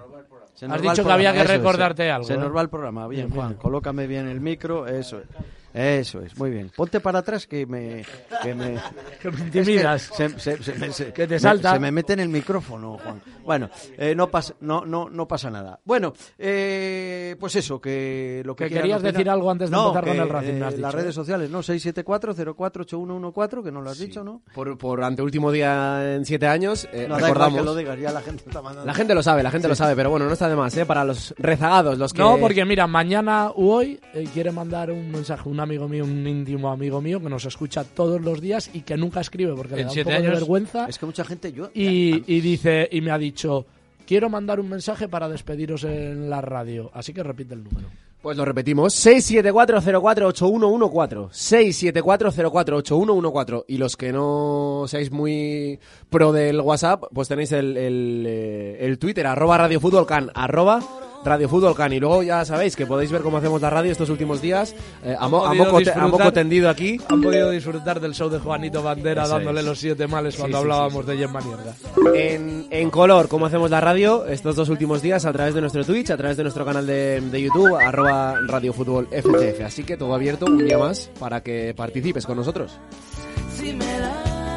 C: se nos
S: Has
C: va el
S: dicho que había que
C: es,
S: recordarte
C: se-
S: algo,
C: Se
S: ¿eh?
C: nos va el programa. Bien, Juan, colócame bien el micro, eso es. Eso es, muy bien. Ponte para atrás que me... Que me,
S: Que me intimidas.
C: Es que se- se- se me- se-
S: Que te
C: me-
S: salta.
C: se me mete en el micrófono, Juan. Bueno, eh, no, pasa, no, no, no pasa nada. Bueno, eh, pues eso, que lo que,
S: Que querías
C: opinar.
S: decir algo antes de
C: No,
S: empezar con el Racing, me
C: eh, Las
S: dicho,
C: redes sociales, ¿no? 674-048114, que no lo has dicho, ¿no?
R: Por, por anteúltimo día en siete años, eh,
C: No,
R: recordamos.
C: que lo digas, ya la gente está mandando.
R: La gente lo sabe, la gente
C: Sí.
R: lo sabe, pero bueno, no está de más, ¿eh? Para los rezagados, los que...
S: No, porque mira, mañana u hoy eh, quiere mandar un mensaje un amigo mío, un íntimo amigo mío que nos escucha todos los días y que nunca escribe porque le da un poco de vergüenza.
C: Es que mucha gente, yo...
S: Y, y dice y me ha dicho quiero mandar un mensaje para despediros en la radio, así que repite el número.
R: Pues lo repetimos, 674048114, 674048114. Y los que no seáis muy pro del WhatsApp, pues tenéis el, el, eh, el Twitter, arroba radiofutbolcan, arroba radiofutbolcan. Y luego ya sabéis que podéis ver cómo hacemos la radio estos últimos días, eh, a, mo- a moco, te- a
S: disfrutar-
R: moco tendido aquí.
S: Han podido disfrutar del show de Juanito Bandera
R: Eso
S: dándole
R: es.
S: los siete males cuando
R: sí,
S: hablábamos
R: sí,
S: de Gemma Nierga.
R: En, en color, cómo hacemos la radio estos dos últimos días a través de nuestro Twitch, a través de nuestro canal de, de YouTube, arroba Radio Fútbol FTF. Así que todo abierto un día más para que participes con nosotros.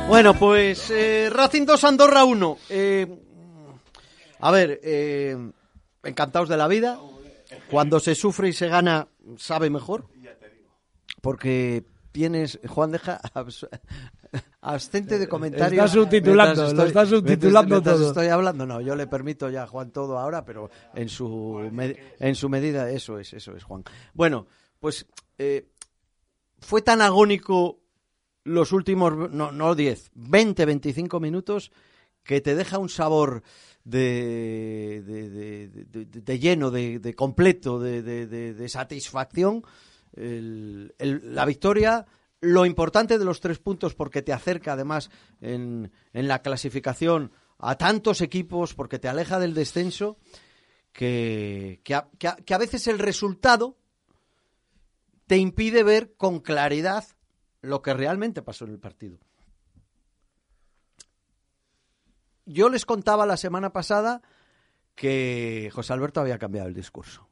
C: Bueno, pues eh, Racing 2, Andorra 1. Eh, a ver, eh, encantados de la vida. Cuando se sufre y se gana, sabe mejor. Porque tienes, Juan deja abs- abstente de comentarios.
S: Está subtitulando,
C: mientras
S: lo está subtitulando
C: mientras
S: todo.
C: estoy hablando, no, yo le permito ya a Juan todo ahora, pero en su, me- en su medida, eso es, eso es, Juan. Bueno, pues eh, fue tan agónico los últimos, no, no 10, 20, 25 minutos que te deja un sabor de, de, de- lleno, de, completo, de, satisfacción. La victoria, lo importante de los tres puntos, porque te acerca además en, en la clasificación a tantos equipos, porque te aleja del descenso, que, que que a veces el resultado te impide ver con claridad lo que realmente pasó en el partido. Yo les contaba la semana pasada que José Alberto había cambiado el discurso,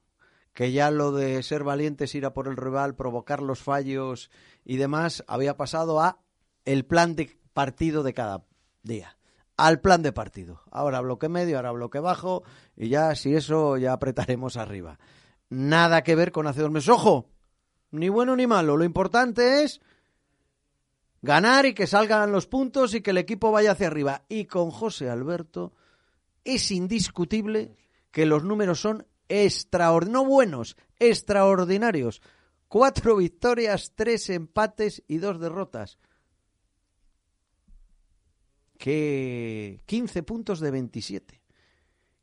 C: que ya lo de ser valientes, ir a por el rival, provocar los fallos y demás, había pasado a el plan de partido de cada día. Al plan de partido. Ahora bloque medio, ahora bloque bajo, y ya, si eso, ya apretaremos arriba. Nada que ver con hace dos meses. ¡Ojo! Ni bueno ni malo. Lo importante es ganar y que salgan los puntos y que el equipo vaya hacia arriba. Y con José Alberto es indiscutible que los números son extraordinarios, no buenos, extraordinarios. Cuatro victorias, tres empates y dos derrotas. Que 15 puntos de 27.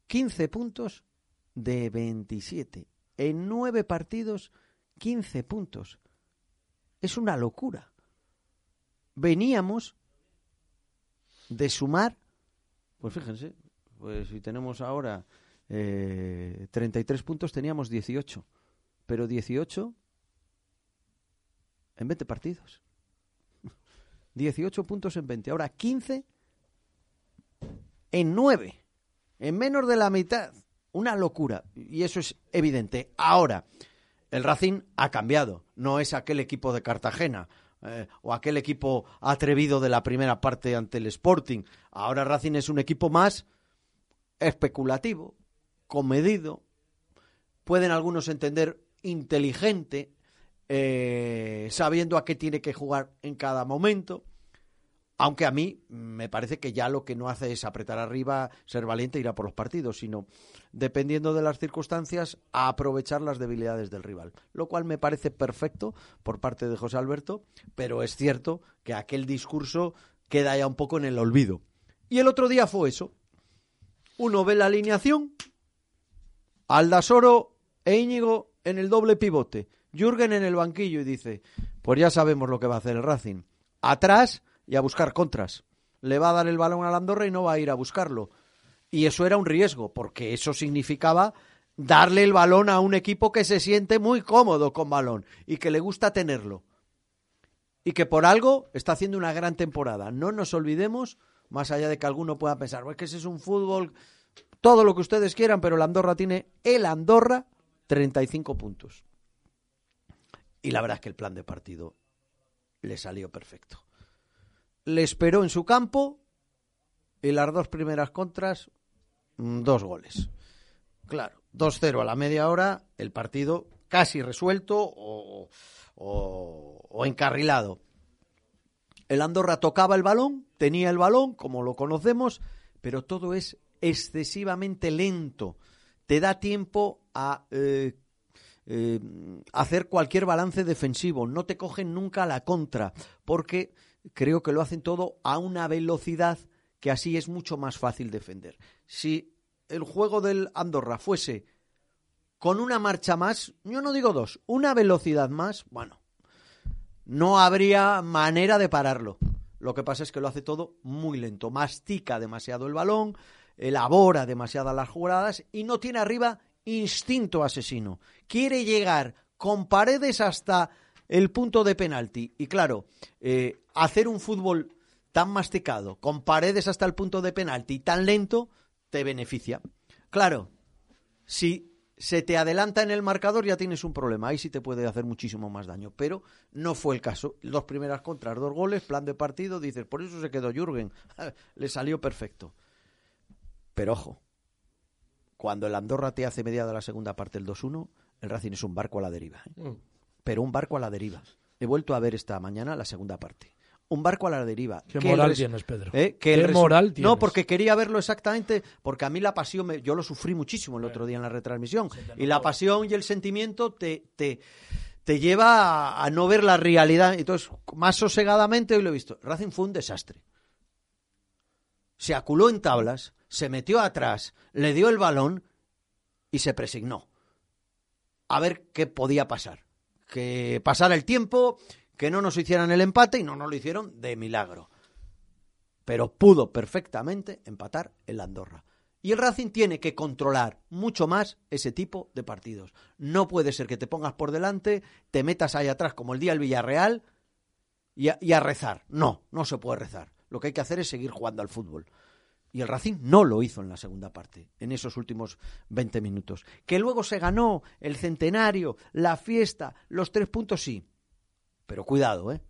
C: 15 puntos de 27. En nueve partidos, 15 puntos. Es una locura. Veníamos de sumar, pues fíjense, pues si tenemos ahora eh, 33 puntos, teníamos 18. Pero 18 en 20 partidos. 18 puntos en 20. Ahora 15 en 9. En menos de la mitad. Una locura. Y eso es evidente. Ahora, el Racing ha cambiado. No es aquel equipo de Cartagena. Eh, o aquel equipo atrevido de la primera parte ante el Sporting. Ahora Racing es un equipo más especulativo, comedido, pueden algunos entender inteligente, eh, sabiendo a qué tiene que jugar en cada momento. Aunque a mí me parece que ya lo que no hace es apretar arriba, ser valiente, ir a por los partidos, sino, dependiendo de las circunstancias, a aprovechar las debilidades del rival. Lo cual me parece perfecto por parte de José Alberto, pero es cierto que aquel discurso queda ya un poco en el olvido. Y el otro día fue eso. Uno ve la alineación, Aldasoro e Íñigo en el doble pivote, Jürgen en el banquillo y dice, pues ya sabemos lo que va a hacer el Racing. Atrás y a buscar contras. Le va a dar el balón a la Andorra y no va a ir a buscarlo. Y eso era un riesgo, porque eso significaba darle el balón a un equipo que se siente muy cómodo con balón y que le gusta tenerlo. Y que por algo está haciendo una gran temporada. No nos olvidemos, más allá de que alguno pueda pensar, pues que ese es un fútbol, todo lo que ustedes quieran, pero el Andorra tiene, el Andorra, 35 puntos. Y la verdad es que el plan de partido le salió perfecto le esperó en su campo y las dos primeras contras, mm, dos goles. Claro, 2-0 a la media hora, el partido casi resuelto o, encarrilado. El Andorra tocaba el balón, tenía el balón, como lo conocemos, pero todo es excesivamente lento. Te da tiempo a eh, eh, hacer cualquier balance defensivo. No te cogen nunca la contra, porque creo que lo hacen todo a una velocidad que así es mucho más fácil defender. Si el juego del Andorra fuese con una marcha más, yo no digo dos, una velocidad más, bueno, no habría manera de pararlo. Lo que pasa es que lo hace todo muy lento, mastica demasiado el balón, elabora demasiadas las jugadas y no tiene arriba instinto asesino. Quiere llegar con paredes hasta el punto de penalti. Y claro, eh, hacer un fútbol tan masticado, con paredes hasta el punto de penalti tan lento, te beneficia. Claro, si se te adelanta en el marcador ya tienes un problema, ahí sí te puede hacer muchísimo más daño, pero no fue el caso. Dos primeras contras, dos goles, plan de partido, dices, por eso se quedó Jürgen, le salió perfecto. Pero ojo, cuando el Andorra te hace mediada la segunda parte el 2-1, el Racing es un barco a la deriva. ¿eh? Mm pero un barco a la deriva. He vuelto a ver esta mañana la segunda parte. Un barco a la deriva.
S: ¿Qué moral tienes, Pedro?
C: ¿Eh?
S: ¿Qué moral tienes?
C: No, porque quería verlo exactamente, porque a mí la pasión, yo lo sufrí muchísimo el otro día en la retransmisión, y la pasión y el sentimiento te, te, te lleva a, no ver la realidad. Entonces, más sosegadamente hoy lo he visto. Racing fue un desastre. Se aculó en tablas, se metió atrás, le dio el balón y se presignó. A ver qué podía pasar que pasara el tiempo, que no nos hicieran el empate y no nos lo hicieron de milagro. Pero pudo perfectamente empatar el Andorra. Y el Racing tiene que controlar mucho más ese tipo de partidos. No puede ser que te pongas por delante, te metas ahí atrás como el día del Villarreal y a, y a rezar. No, no se puede rezar. Lo que hay que hacer es seguir jugando al fútbol. Y el Racing no lo hizo en la segunda parte, en esos últimos 20 minutos. Que luego se ganó el centenario, la fiesta, los tres puntos, sí. Pero cuidado, ¿eh?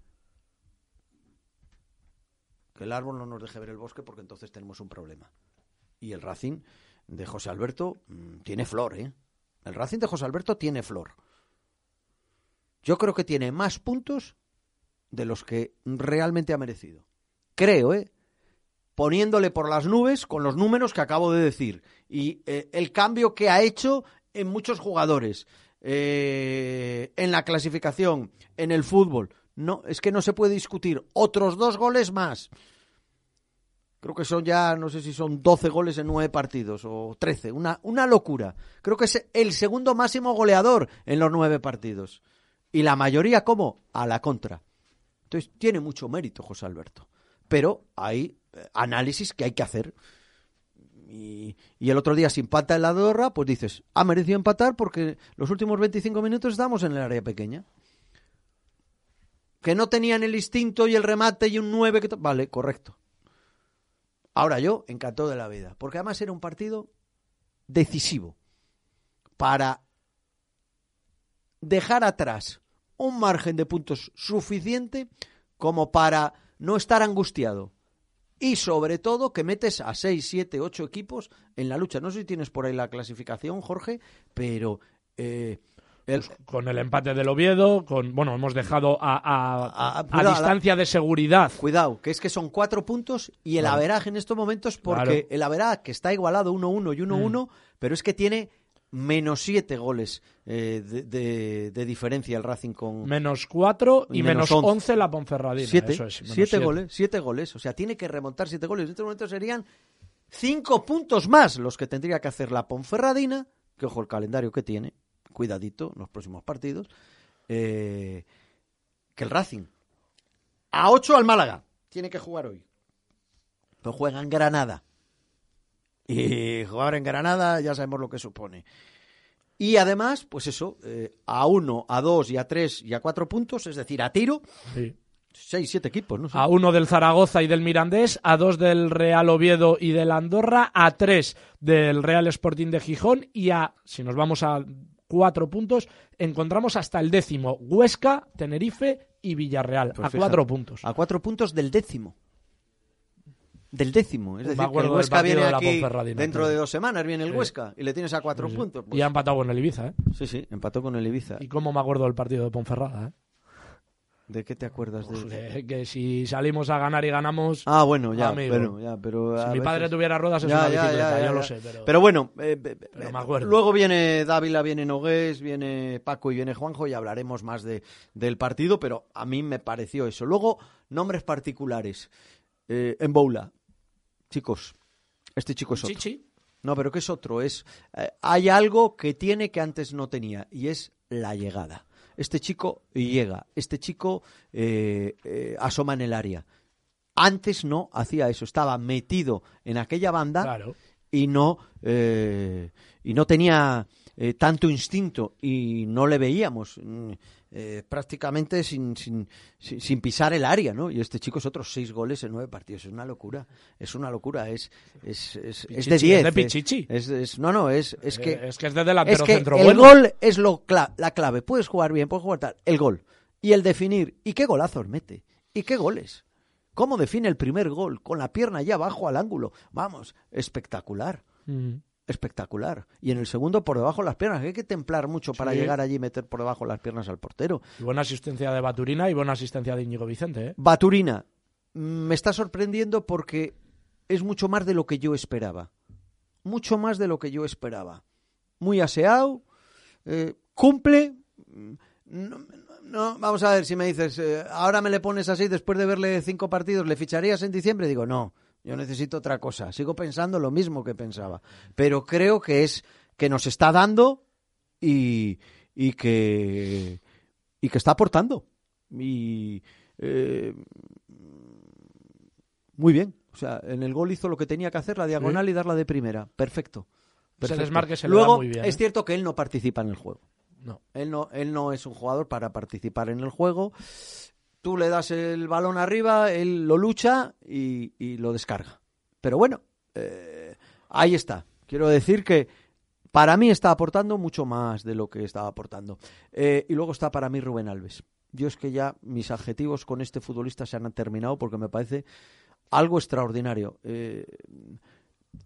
C: Que el árbol no nos deje ver el bosque porque entonces tenemos un problema. Y el Racing de José Alberto mm, tiene flor, ¿eh? El Racing de José Alberto tiene flor. Yo creo que tiene más puntos de los que realmente ha merecido. Creo, ¿eh? Poniéndole por las nubes con los números que acabo de decir y eh, el cambio que ha hecho en muchos jugadores, eh, en la clasificación, en el fútbol. No, es que no se puede discutir. Otros dos goles más. Creo que son ya, no sé si son 12 goles en nueve partidos o 13. Una, una locura. Creo que es el segundo máximo goleador en los nueve partidos. Y la mayoría, ¿cómo? A la contra. Entonces, tiene mucho mérito José Alberto. Pero hay análisis que hay que hacer. Y, el otro día, si empata el Adorra, pues dices, ha merecido empatar porque los últimos 25 minutos estamos en el área pequeña. Que no tenían el instinto y el remate y un 9 que... Vale, correcto. Ahora yo, encantado de la vida. Porque además era un partido decisivo para dejar atrás un margen de puntos suficiente como para no estar angustiado y sobre todo que metes a 6, 7, 8 equipos en la lucha. No sé si tienes por ahí la clasificación, Jorge, pero... Eh,
S: pues con el empate del Oviedo, con bueno, hemos dejado a, a, distancia de seguridad.
C: Cuidado, que es que son cuatro puntos y el averaje en estos momentos, porque el averaje que está igualado 1-1 y 1-1, mm. pero es que tiene menos siete goles eh, de, diferencia el Racing con...
S: Menos cuatro y, menos, once la Ponferradina.
C: Siete, goles, siete goles. O sea, tiene que remontar siete goles. En este momento serían cinco puntos más los que tendría que hacer la Ponferradina, que ojo el calendario que tiene, cuidadito los próximos partidos, eh, que el Racing. A ocho al Málaga. Tiene que jugar hoy. Pero juega en Granada. Y jugar en Granada ya sabemos lo que supone. Y además, pues eso, eh, a uno, a dos y a tres y a cuatro puntos, es decir, a tiro. Seis, siete equipos, ¿no?
S: A uno del Zaragoza y del Mirandés, a dos del Real Oviedo y del Andorra, a tres del Real Sporting de Gijón y a, si nos vamos a cuatro puntos, encontramos hasta el décimo, Huesca, Tenerife y Villarreal, pues a cuatro puntos.
C: A cuatro puntos del décimo del décimo. Es decir, que el Huesca viene aquí dentro de dos semanas, viene el Huesca y le tienes a cuatro puntos.
S: y ha empatado con el Ibiza, ¿eh?
C: Sí, sí, empató con el Ibiza.
S: ¿Y cómo me acuerdo del partido de Ponferrada, eh?
C: ¿De qué te acuerdas
S: de, que si salimos a ganar y ganamos.
C: Ah, bueno, ya, ya pero
S: si mi padre tuviera ruedas es una bicicleta, ya, lo sé.
C: Pero, bueno, eh, luego viene Dávila, viene Nogués, viene Paco y viene Juanjo y hablaremos más de, del partido, pero a mí me pareció eso. Luego, nombres particulares. Eh, en Boula, chicos, este chico es otro. No, pero que es otro. Es, eh, hay algo que tiene que antes no tenía y es la llegada. Este chico llega, este chico eh, eh, asoma en el área. Antes no hacía eso, estaba metido en aquella banda y no y no tenía tanto instinto y no le veíamos. Eh, prácticamente sin, sin, sin, pisar el área, ¿no? Y este chico es otros seis goles en nueve partidos. Es una locura. Es una locura. Es, es, es, es de diez.
S: ¿Es de Pichichi?
C: Es, no, no, es, es que...
S: es que es de delantero
C: es
S: centro
C: El gol es lo la clave. Puedes jugar bien, puedes jugar tal. El gol. Y el definir. ¿Y qué golazos mete? ¿Y qué goles? ¿Cómo define el primer gol? Con la pierna allá abajo al ángulo. Vamos, espectacular. Mm espectacular. Y en el segundo por debajo las piernas. Hay que templar mucho para llegar allí y meter por debajo las piernas al portero.
S: Y buena asistencia de Baturina y buena asistencia de Íñigo Vicente. ¿eh?
C: Baturina me está sorprendiendo porque es mucho más de lo que yo esperaba. Mucho más de lo que yo esperaba. Muy aseado, eh, cumple. No, vamos a ver si me dices, eh, ahora me le pones así después de verle cinco partidos, ¿le ficharías en diciembre? Digo, no. Yo necesito otra cosa. Sigo pensando lo mismo que pensaba. Pero creo que es que nos está dando y, y que y que está aportando. Y eh, muy bien. O sea, en el gol hizo lo que tenía que hacer, la diagonal y darla de primera. Perfecto.
S: Perfecto. se
C: Luego,
S: muy bien,
C: es ¿eh? cierto que él no participa en el juego.
S: No.
C: Él no, él no es un jugador para participar en el juego tú le das el balón arriba, él lo lucha y, lo descarga. Pero bueno, eh, ahí está. Quiero decir que para mí está aportando mucho más de lo que estaba aportando. Eh, y luego está para mí Rubén Alves. Yo es que ya mis adjetivos con este futbolista se han terminado porque me parece algo extraordinario. Eh,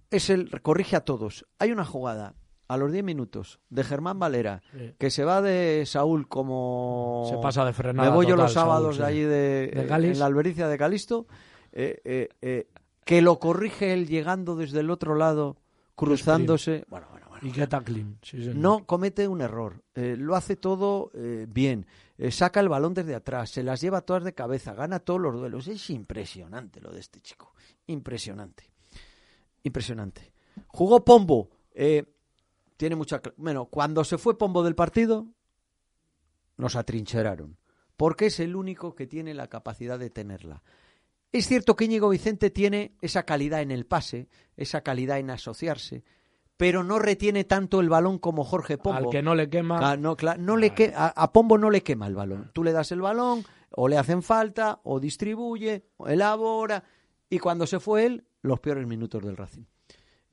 C: es el corrige a todos. Hay una jugada a los 10 minutos de Germán Valera
S: Sí.
C: que se va de Saúl como
S: Se pasa de frenada
C: Me voy yo los sábados
S: Saúl,
C: de allí de,
S: De
C: eh, en la albericia de Calisto. eh, eh, eh, que lo corrige él llegando desde el otro lado, cruzándose. Bueno, bueno, bueno.
S: Y qué tackling. Sí.
C: No comete un error, lo hace todo bien, saca el balón desde atrás, se las lleva todas de cabeza, gana todos los duelos. Es impresionante lo de este chico, impresionante, impresionante. Jugó Pombo, eh, tiene mucha... Bueno, cuando se fue Pombo del partido, nos atrincheraron, porque es el único que tiene la capacidad de tenerla. Es cierto que Íñigo Vicente tiene esa calidad en el pase, esa calidad en asociarse, pero no retiene tanto el balón como Jorge Pombo.
S: Al que no le quema.
C: No, cla- no le que- a, a Pombo no le quema el balón. Tú le das el balón, o le hacen falta, o distribuye, o elabora. Y cuando se fue él, los peores minutos del Racing.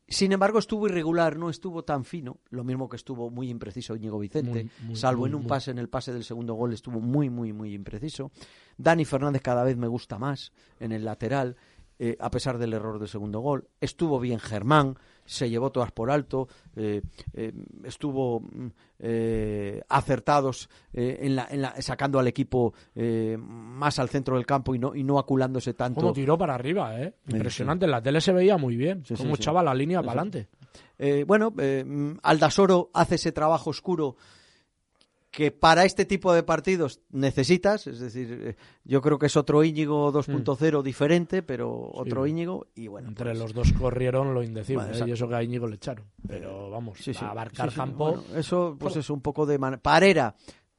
C: Sin embargo, estuvo irregular, no estuvo tan fino, lo mismo que estuvo muy impreciso Íñigo Vicente,
S: Muy, muy,
C: salvo
S: muy,
C: en un pase, en el pase del segundo gol estuvo muy, muy, muy impreciso. Dani Fernández cada vez me gusta más en el lateral, eh, a pesar del error del segundo gol. Estuvo bien Germán, se llevó todas por alto, eh, eh, estuvo mm, eh, acertados eh, en la, en la- sacando al equipo más al centro del campo y no, y no aculándose tanto.
S: Como tiró para arriba, ¿eh?
C: Sí,
S: Impresionante. En la tele se veía muy bien.
C: Sí,
S: Cómo echaba la línea para adelante.
C: Bueno, mm, Aldasoro hace ese trabajo oscuro que para este tipo de partidos necesitas, es decir, eh, yo creo que es otro Íñigo 2.0 diferente, pero otro
S: Sí.
C: Íñigo y bueno,
S: Entre
C: pues-
S: los dos corrieron lo indecible.
C: Bueno,
S: ¿eh? y eso que a Íñigo le echaron. Pero vamos,
C: Sí, sí,
S: a abarcar campo.
C: bueno, eso pues es un poco de man- Parera,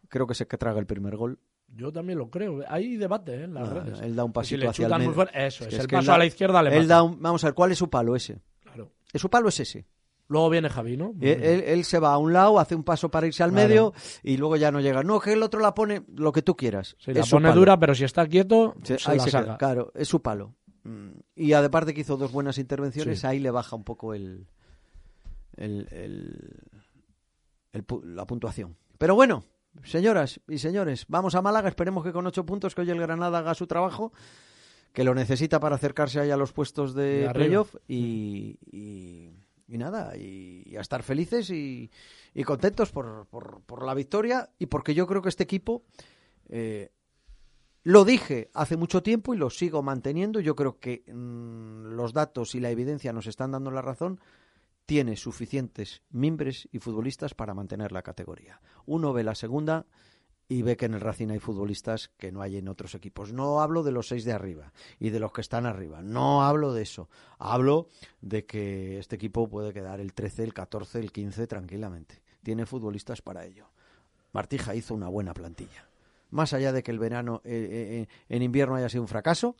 C: creo que es el que traga el primer gol.
S: Yo también lo creo. Hay debate ¿eh? en las redes.
C: él da un
S: Si
C: pasito
S: le
C: hacia el medio.
S: Eso es. el paso
C: da-
S: a la izquierda le
C: él
S: mata.
C: da un- Vamos a ver, ¿cuál es su palo ese?
S: Claro.
C: Su palo es ese.
S: Luego viene Javi, ¿no?
C: Él, él se va a un lado, hace un paso para irse al
S: Claro.
C: medio y luego ya no llega. No, que el otro la pone lo que tú quieras.
S: Sí, la
C: Es su
S: pone
C: palo.
S: dura, pero si está quieto,
C: Se-
S: se
C: ahí
S: la
C: se
S: saca.
C: queda, claro, es su palo. Mm, Y aparte que hizo dos buenas intervenciones,
S: Sí.
C: ahí le baja un poco el, el- el- el pu- la puntuación. Pero bueno, señoras y señores, vamos a Málaga. Esperemos que con ocho puntos que hoy el Granada haga su trabajo, que lo necesita para acercarse ahí a los puestos
S: De
C: playoff y, y- y nada, y, a estar felices y, y contentos por, por- por la victoria y porque yo creo que este equipo eh, lo dije hace mucho tiempo y lo sigo manteniendo. Yo creo que mm, los datos y la evidencia nos están dando la razón. Tiene suficientes mimbres y futbolistas para mantener la categoría. Uno ve la segunda y ve que en el Racing hay futbolistas que no hay en otros equipos. No hablo de los seis de arriba y de los que están arriba. No hablo de eso. Hablo de que este equipo puede quedar el 13, el 14, el 15 tranquilamente. Tiene futbolistas para ello. Martija hizo una buena plantilla. Más allá de que el verano eh, eh, eh, en invierno haya sido un fracaso,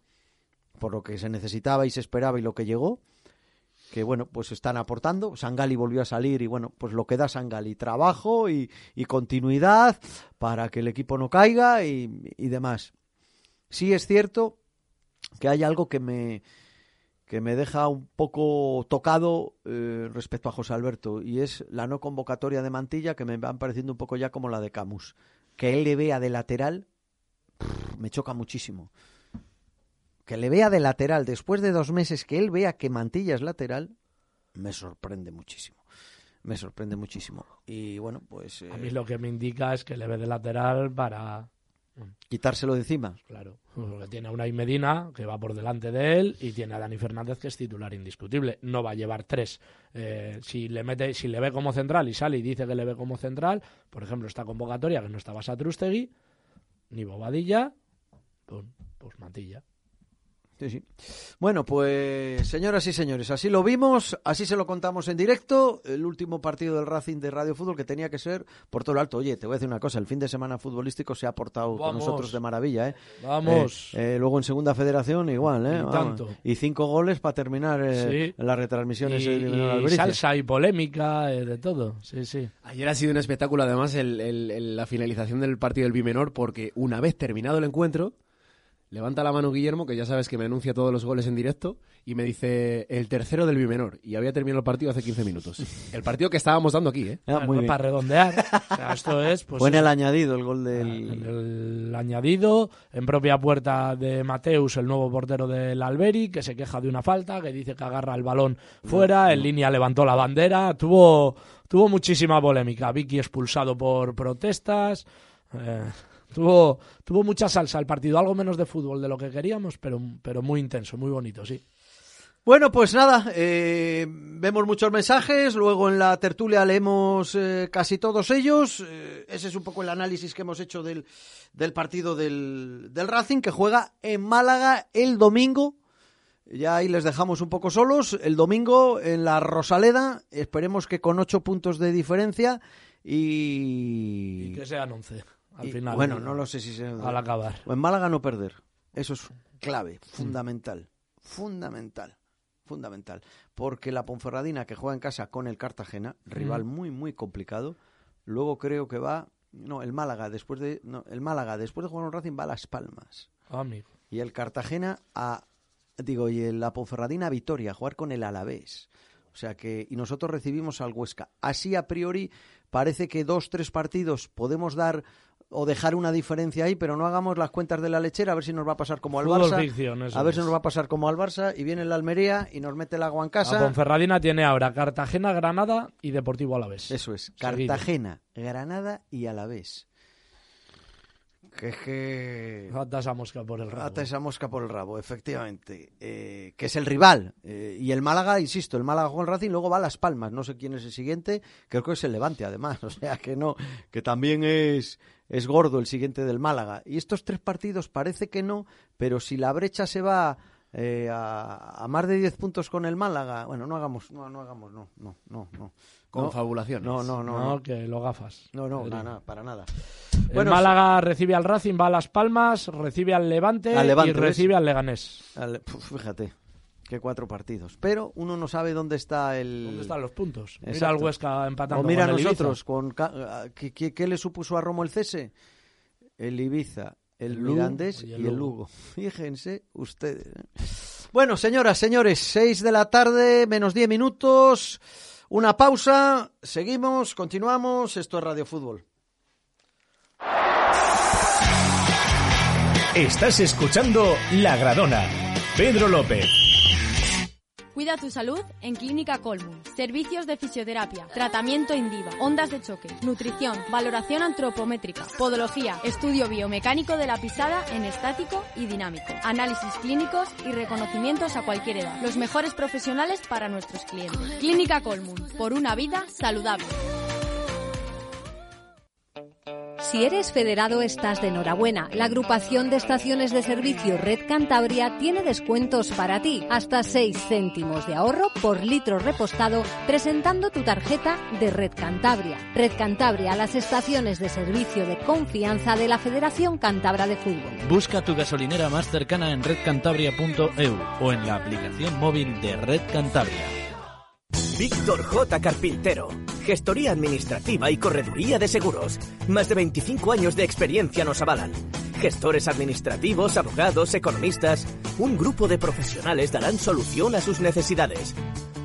C: por lo que se necesitaba y se esperaba y lo que llegó, que bueno, pues están aportando. Sangali volvió a salir y bueno, pues lo que da Sangali, trabajo y, y continuidad para que el equipo no caiga y, y demás. Sí es cierto que hay algo que me que me deja un poco tocado eh, respecto a José Alberto y es la no convocatoria de Mantilla que me van pareciendo un poco ya como la de Camus. Que él le vea de lateral me choca muchísimo que le vea de lateral después de dos meses que él vea que Mantilla es lateral, me sorprende muchísimo. Me sorprende muchísimo. Y bueno, pues eh,
S: A mí lo que me indica es que le ve de lateral para.
C: quitárselo de encima.
S: Claro. Porque tiene a Unai Medina, que va por delante de él, y tiene a Dani Fernández, que es titular indiscutible. No va a llevar tres. Eh, si le mete, si le ve como central y sale y dice que le ve como central, por ejemplo, esta convocatoria que no estaba Satrustegui, ni Bobadilla, pues, pues Mantilla.
C: Sí, sí. Bueno, pues señoras y señores, así lo vimos, así se lo contamos en directo, el último partido del Racing de Radio Fútbol que tenía que ser por todo lo alto. Oye, te voy a decir una cosa, el fin de semana futbolístico se ha portado con nosotros de maravilla, ¿eh?
S: Vamos.
C: Eh, eh, luego en segunda federación igual, ¿eh?
S: Y
C: Vamos.
S: tanto.
C: Y cinco goles para terminar eh,
S: Sí.
C: las retransmisiones.
S: Y,
C: de
S: y salsa y polémica, eh, de todo. Sí, sí.
R: Ayer ha sido un espectáculo, además, el- el- el- la finalización del partido del Bimenor, porque una vez terminado el encuentro, Levanta la mano Guillermo, que ya sabes que me anuncia todos los goles en directo, y me dice el tercero del Bimenor. Y había terminado el partido hace 15 minutos. El partido que estábamos dando aquí, ¿eh?
S: Ah, Para redondear. O sea, esto es. Pues,
C: Fue en el añadido el gol del.
S: el añadido, en propia puerta de Mateus, el nuevo portero del Alberi, que se queja de una falta, que dice que agarra el balón fuera, en línea levantó la bandera, tuvo, tuvo muchísima polémica. Vicky expulsado por protestas. eh, tuvo, tuvo mucha salsa el partido, algo menos de fútbol de lo que queríamos, pero, pero muy intenso, muy bonito, sí.
C: Bueno, pues nada, eh, vemos muchos mensajes, luego en la tertulia leemos eh, casi todos ellos. Eh, ese es un poco el análisis que hemos hecho del, del partido del, del Racing, que juega en Málaga el domingo. Ya ahí les dejamos un poco solos. El domingo en la Rosaleda, esperemos que con ocho puntos de diferencia y...
S: Y que sean 11 al
C: y-
S: final.
C: Bueno, no lo sé si se...
S: Al acabar.
C: O en Málaga no perder. Eso es clave, fundamental. Fundamental. Fundamental. Porque la Ponferradina que juega en casa con el Cartagena, rival
S: Mm.
C: muy, muy complicado, luego creo que va. No, el Málaga después de. No, el Málaga después de jugar un Racing va a Las Palmas.
S: Ah, amigo.
C: Y el Cartagena a. Digo, y el- la Ponferradina a Vitoria, a jugar con el Alavés. O sea que. Y nosotros recibimos al Huesca. Así a priori parece que dos, tres partidos podemos dar o dejar una diferencia ahí, pero no hagamos las cuentas de la lechera a ver si nos va a pasar como al
S: Fútbol
C: Barça.
S: ficción,
C: a ver si nos va a pasar como al Barça y viene la Almería y nos mete el agua en
S: La
C: casa.
S: Ponferradina tiene ahora Cartagena, Granada y Deportivo Alavés.
C: Eso es,
S: Seguido.
C: Cartagena, Granada y Alavés. Que es que...
S: Ata esa mosca por el rabo.
C: Ata esa mosca por el rabo, efectivamente. Eh, que es el rival. Eh, y el Málaga, insisto, el Málaga juega el Racing, luego va a Las Palmas. No sé quién es el siguiente. Creo que es el Levante, además. O sea que no, que también es, es gordo el siguiente del Málaga. Y estos tres partidos parece que no, pero si la brecha se va eh, a, a más de 10 puntos con el Málaga, bueno, no hagamos, no, no hagamos, no, no, no, no.
R: Confabulaciones.
C: No, no, no.
S: No,
C: no.
S: que lo gafas.
C: No, no, nada, nada, para nada.
S: El Málaga recibe al Racing, va a Las Palmas, recibe al Levante,
C: Al Levante,
S: y
C: ¿ves?
S: recibe al Leganés.
C: al- puf, fíjate, qué cuatro partidos. Pero uno no sabe dónde está el...
S: ¿Dónde están los puntos? Mira
C: Exacto.
S: al Huesca empatando
C: O mira
S: con el
C: nosotros, con ¿qué, qué, qué le supuso a Romo el cese? El Ibiza, el,
S: El
C: Mirandés
S: y
C: y
S: el.
C: Lugo. Fíjense ustedes. ¿eh? Bueno, señoras, señores, seis de la tarde, menos diez minutos. Una pausa, seguimos, continuamos. Esto es Radio Fútbol.
D: Estás escuchando La Gradona. Pedro López.
E: Cuida tu salud en Clínica Colmun. Servicios de fisioterapia, tratamiento Indiva, ondas de choque, nutrición, valoración antropométrica, podología, estudio biomecánico de la pisada en estático y dinámico, análisis clínicos y reconocimientos a cualquier edad. Los mejores profesionales para nuestros clientes. Clínica Colmun, por una vida saludable.
F: Si eres federado estás de enhorabuena. La agrupación de estaciones de servicio Red Cantabria tiene descuentos para ti, hasta 6 céntimos de ahorro por litro repostado presentando tu tarjeta de Red Cantabria. Red Cantabria, las estaciones de servicio de confianza de la Federación Cántabra de Fútbol.
G: Busca tu gasolinera más cercana en redcantabria.eu o en la aplicación móvil de Red Cantabria.
J: Víctor J. Carpintero. Gestoría administrativa y correduría de seguros. Más de 25 años de experiencia nos avalan. Gestores administrativos, abogados, economistas. Un grupo de profesionales darán solución a sus necesidades.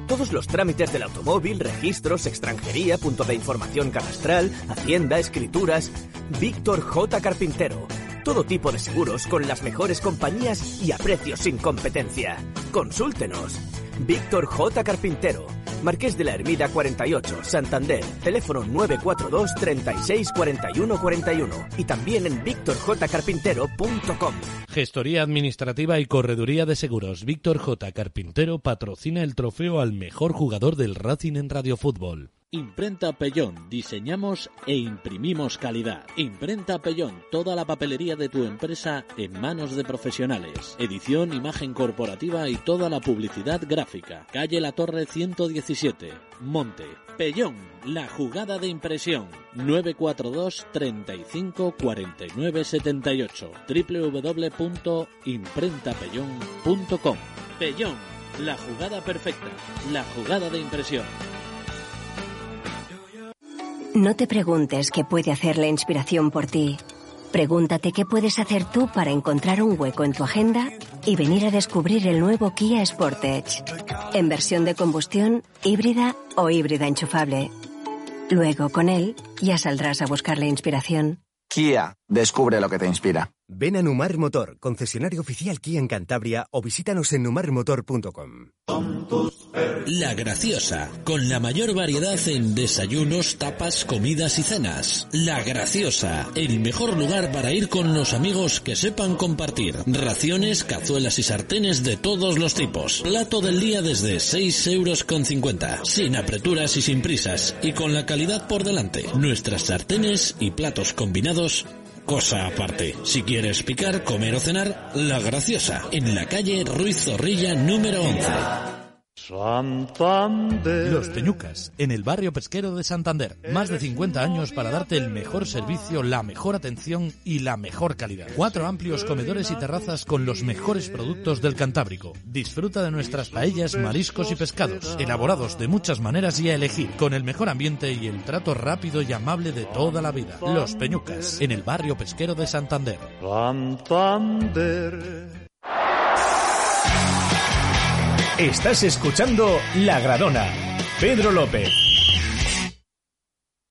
J: Todos los trámites del automóvil, registros, extranjería, punto de información cadastral, hacienda, escrituras. Víctor J. Carpintero. Todo tipo de seguros con las mejores compañías y a precios sin competencia. Consúltenos. Víctor J. Carpintero. Marqués de la Ermida 48, Santander. Teléfono 942 36 41 41. Y también en victorjcarpintero.com.
G: Gestoría Administrativa y Correduría de Seguros. Víctor J. Carpintero patrocina el trofeo al mejor jugador del Racing en Radio Fútbol. Imprenta Pellón. Diseñamos e imprimimos calidad. Imprenta Pellón. Toda la papelería de tu empresa en manos de profesionales. Edición, imagen corporativa y toda la publicidad gráfica. Calle La Torre 117. Monte. Pellón. La jugada de impresión. 942 35 49 78. www.imprentapellón.com. Pellón. La jugada perfecta. La jugada de impresión.
V: No te preguntes qué puede hacer la inspiración por ti. Pregúntate qué puedes hacer tú para encontrar un hueco en tu agenda y venir a descubrir el nuevo Kia Sportage. En versión de combustión, híbrida o híbrida enchufable. Luego, con él, ya saldrás a buscar la inspiración.
K: Kia, descubre lo que te inspira.
N: Ven a Numar Motor, concesionario oficial Kia en Cantabria o visítanos en numarmotor.com.
G: La Graciosa, con la mayor variedad en desayunos, tapas, comidas y cenas. La Graciosa, el mejor lugar para ir con los amigos que sepan compartir. Raciones, cazuelas y sartenes de todos los tipos. Plato del día desde 6 euros con 50. Sin apreturas y sin prisas. Y con la calidad por delante. Nuestras sartenes y platos combinados Cosa aparte, si quieres picar, comer o cenar, La Graciosa, en la calle Ruiz Zorrilla número 11.
W: Los Peñucas, en el barrio pesquero de Santander. Más de 50 años para darte el mejor servicio, la mejor atención y la mejor calidad. Cuatro amplios comedores y terrazas con los mejores productos del Cantábrico. Disfruta de nuestras paellas, mariscos y pescados, elaborados de muchas maneras y a elegir, con el mejor ambiente y el trato rápido y amable de toda la vida. Los Peñucas, en el barrio pesquero de Santander.
D: Estás escuchando La Gradona. Pedro López.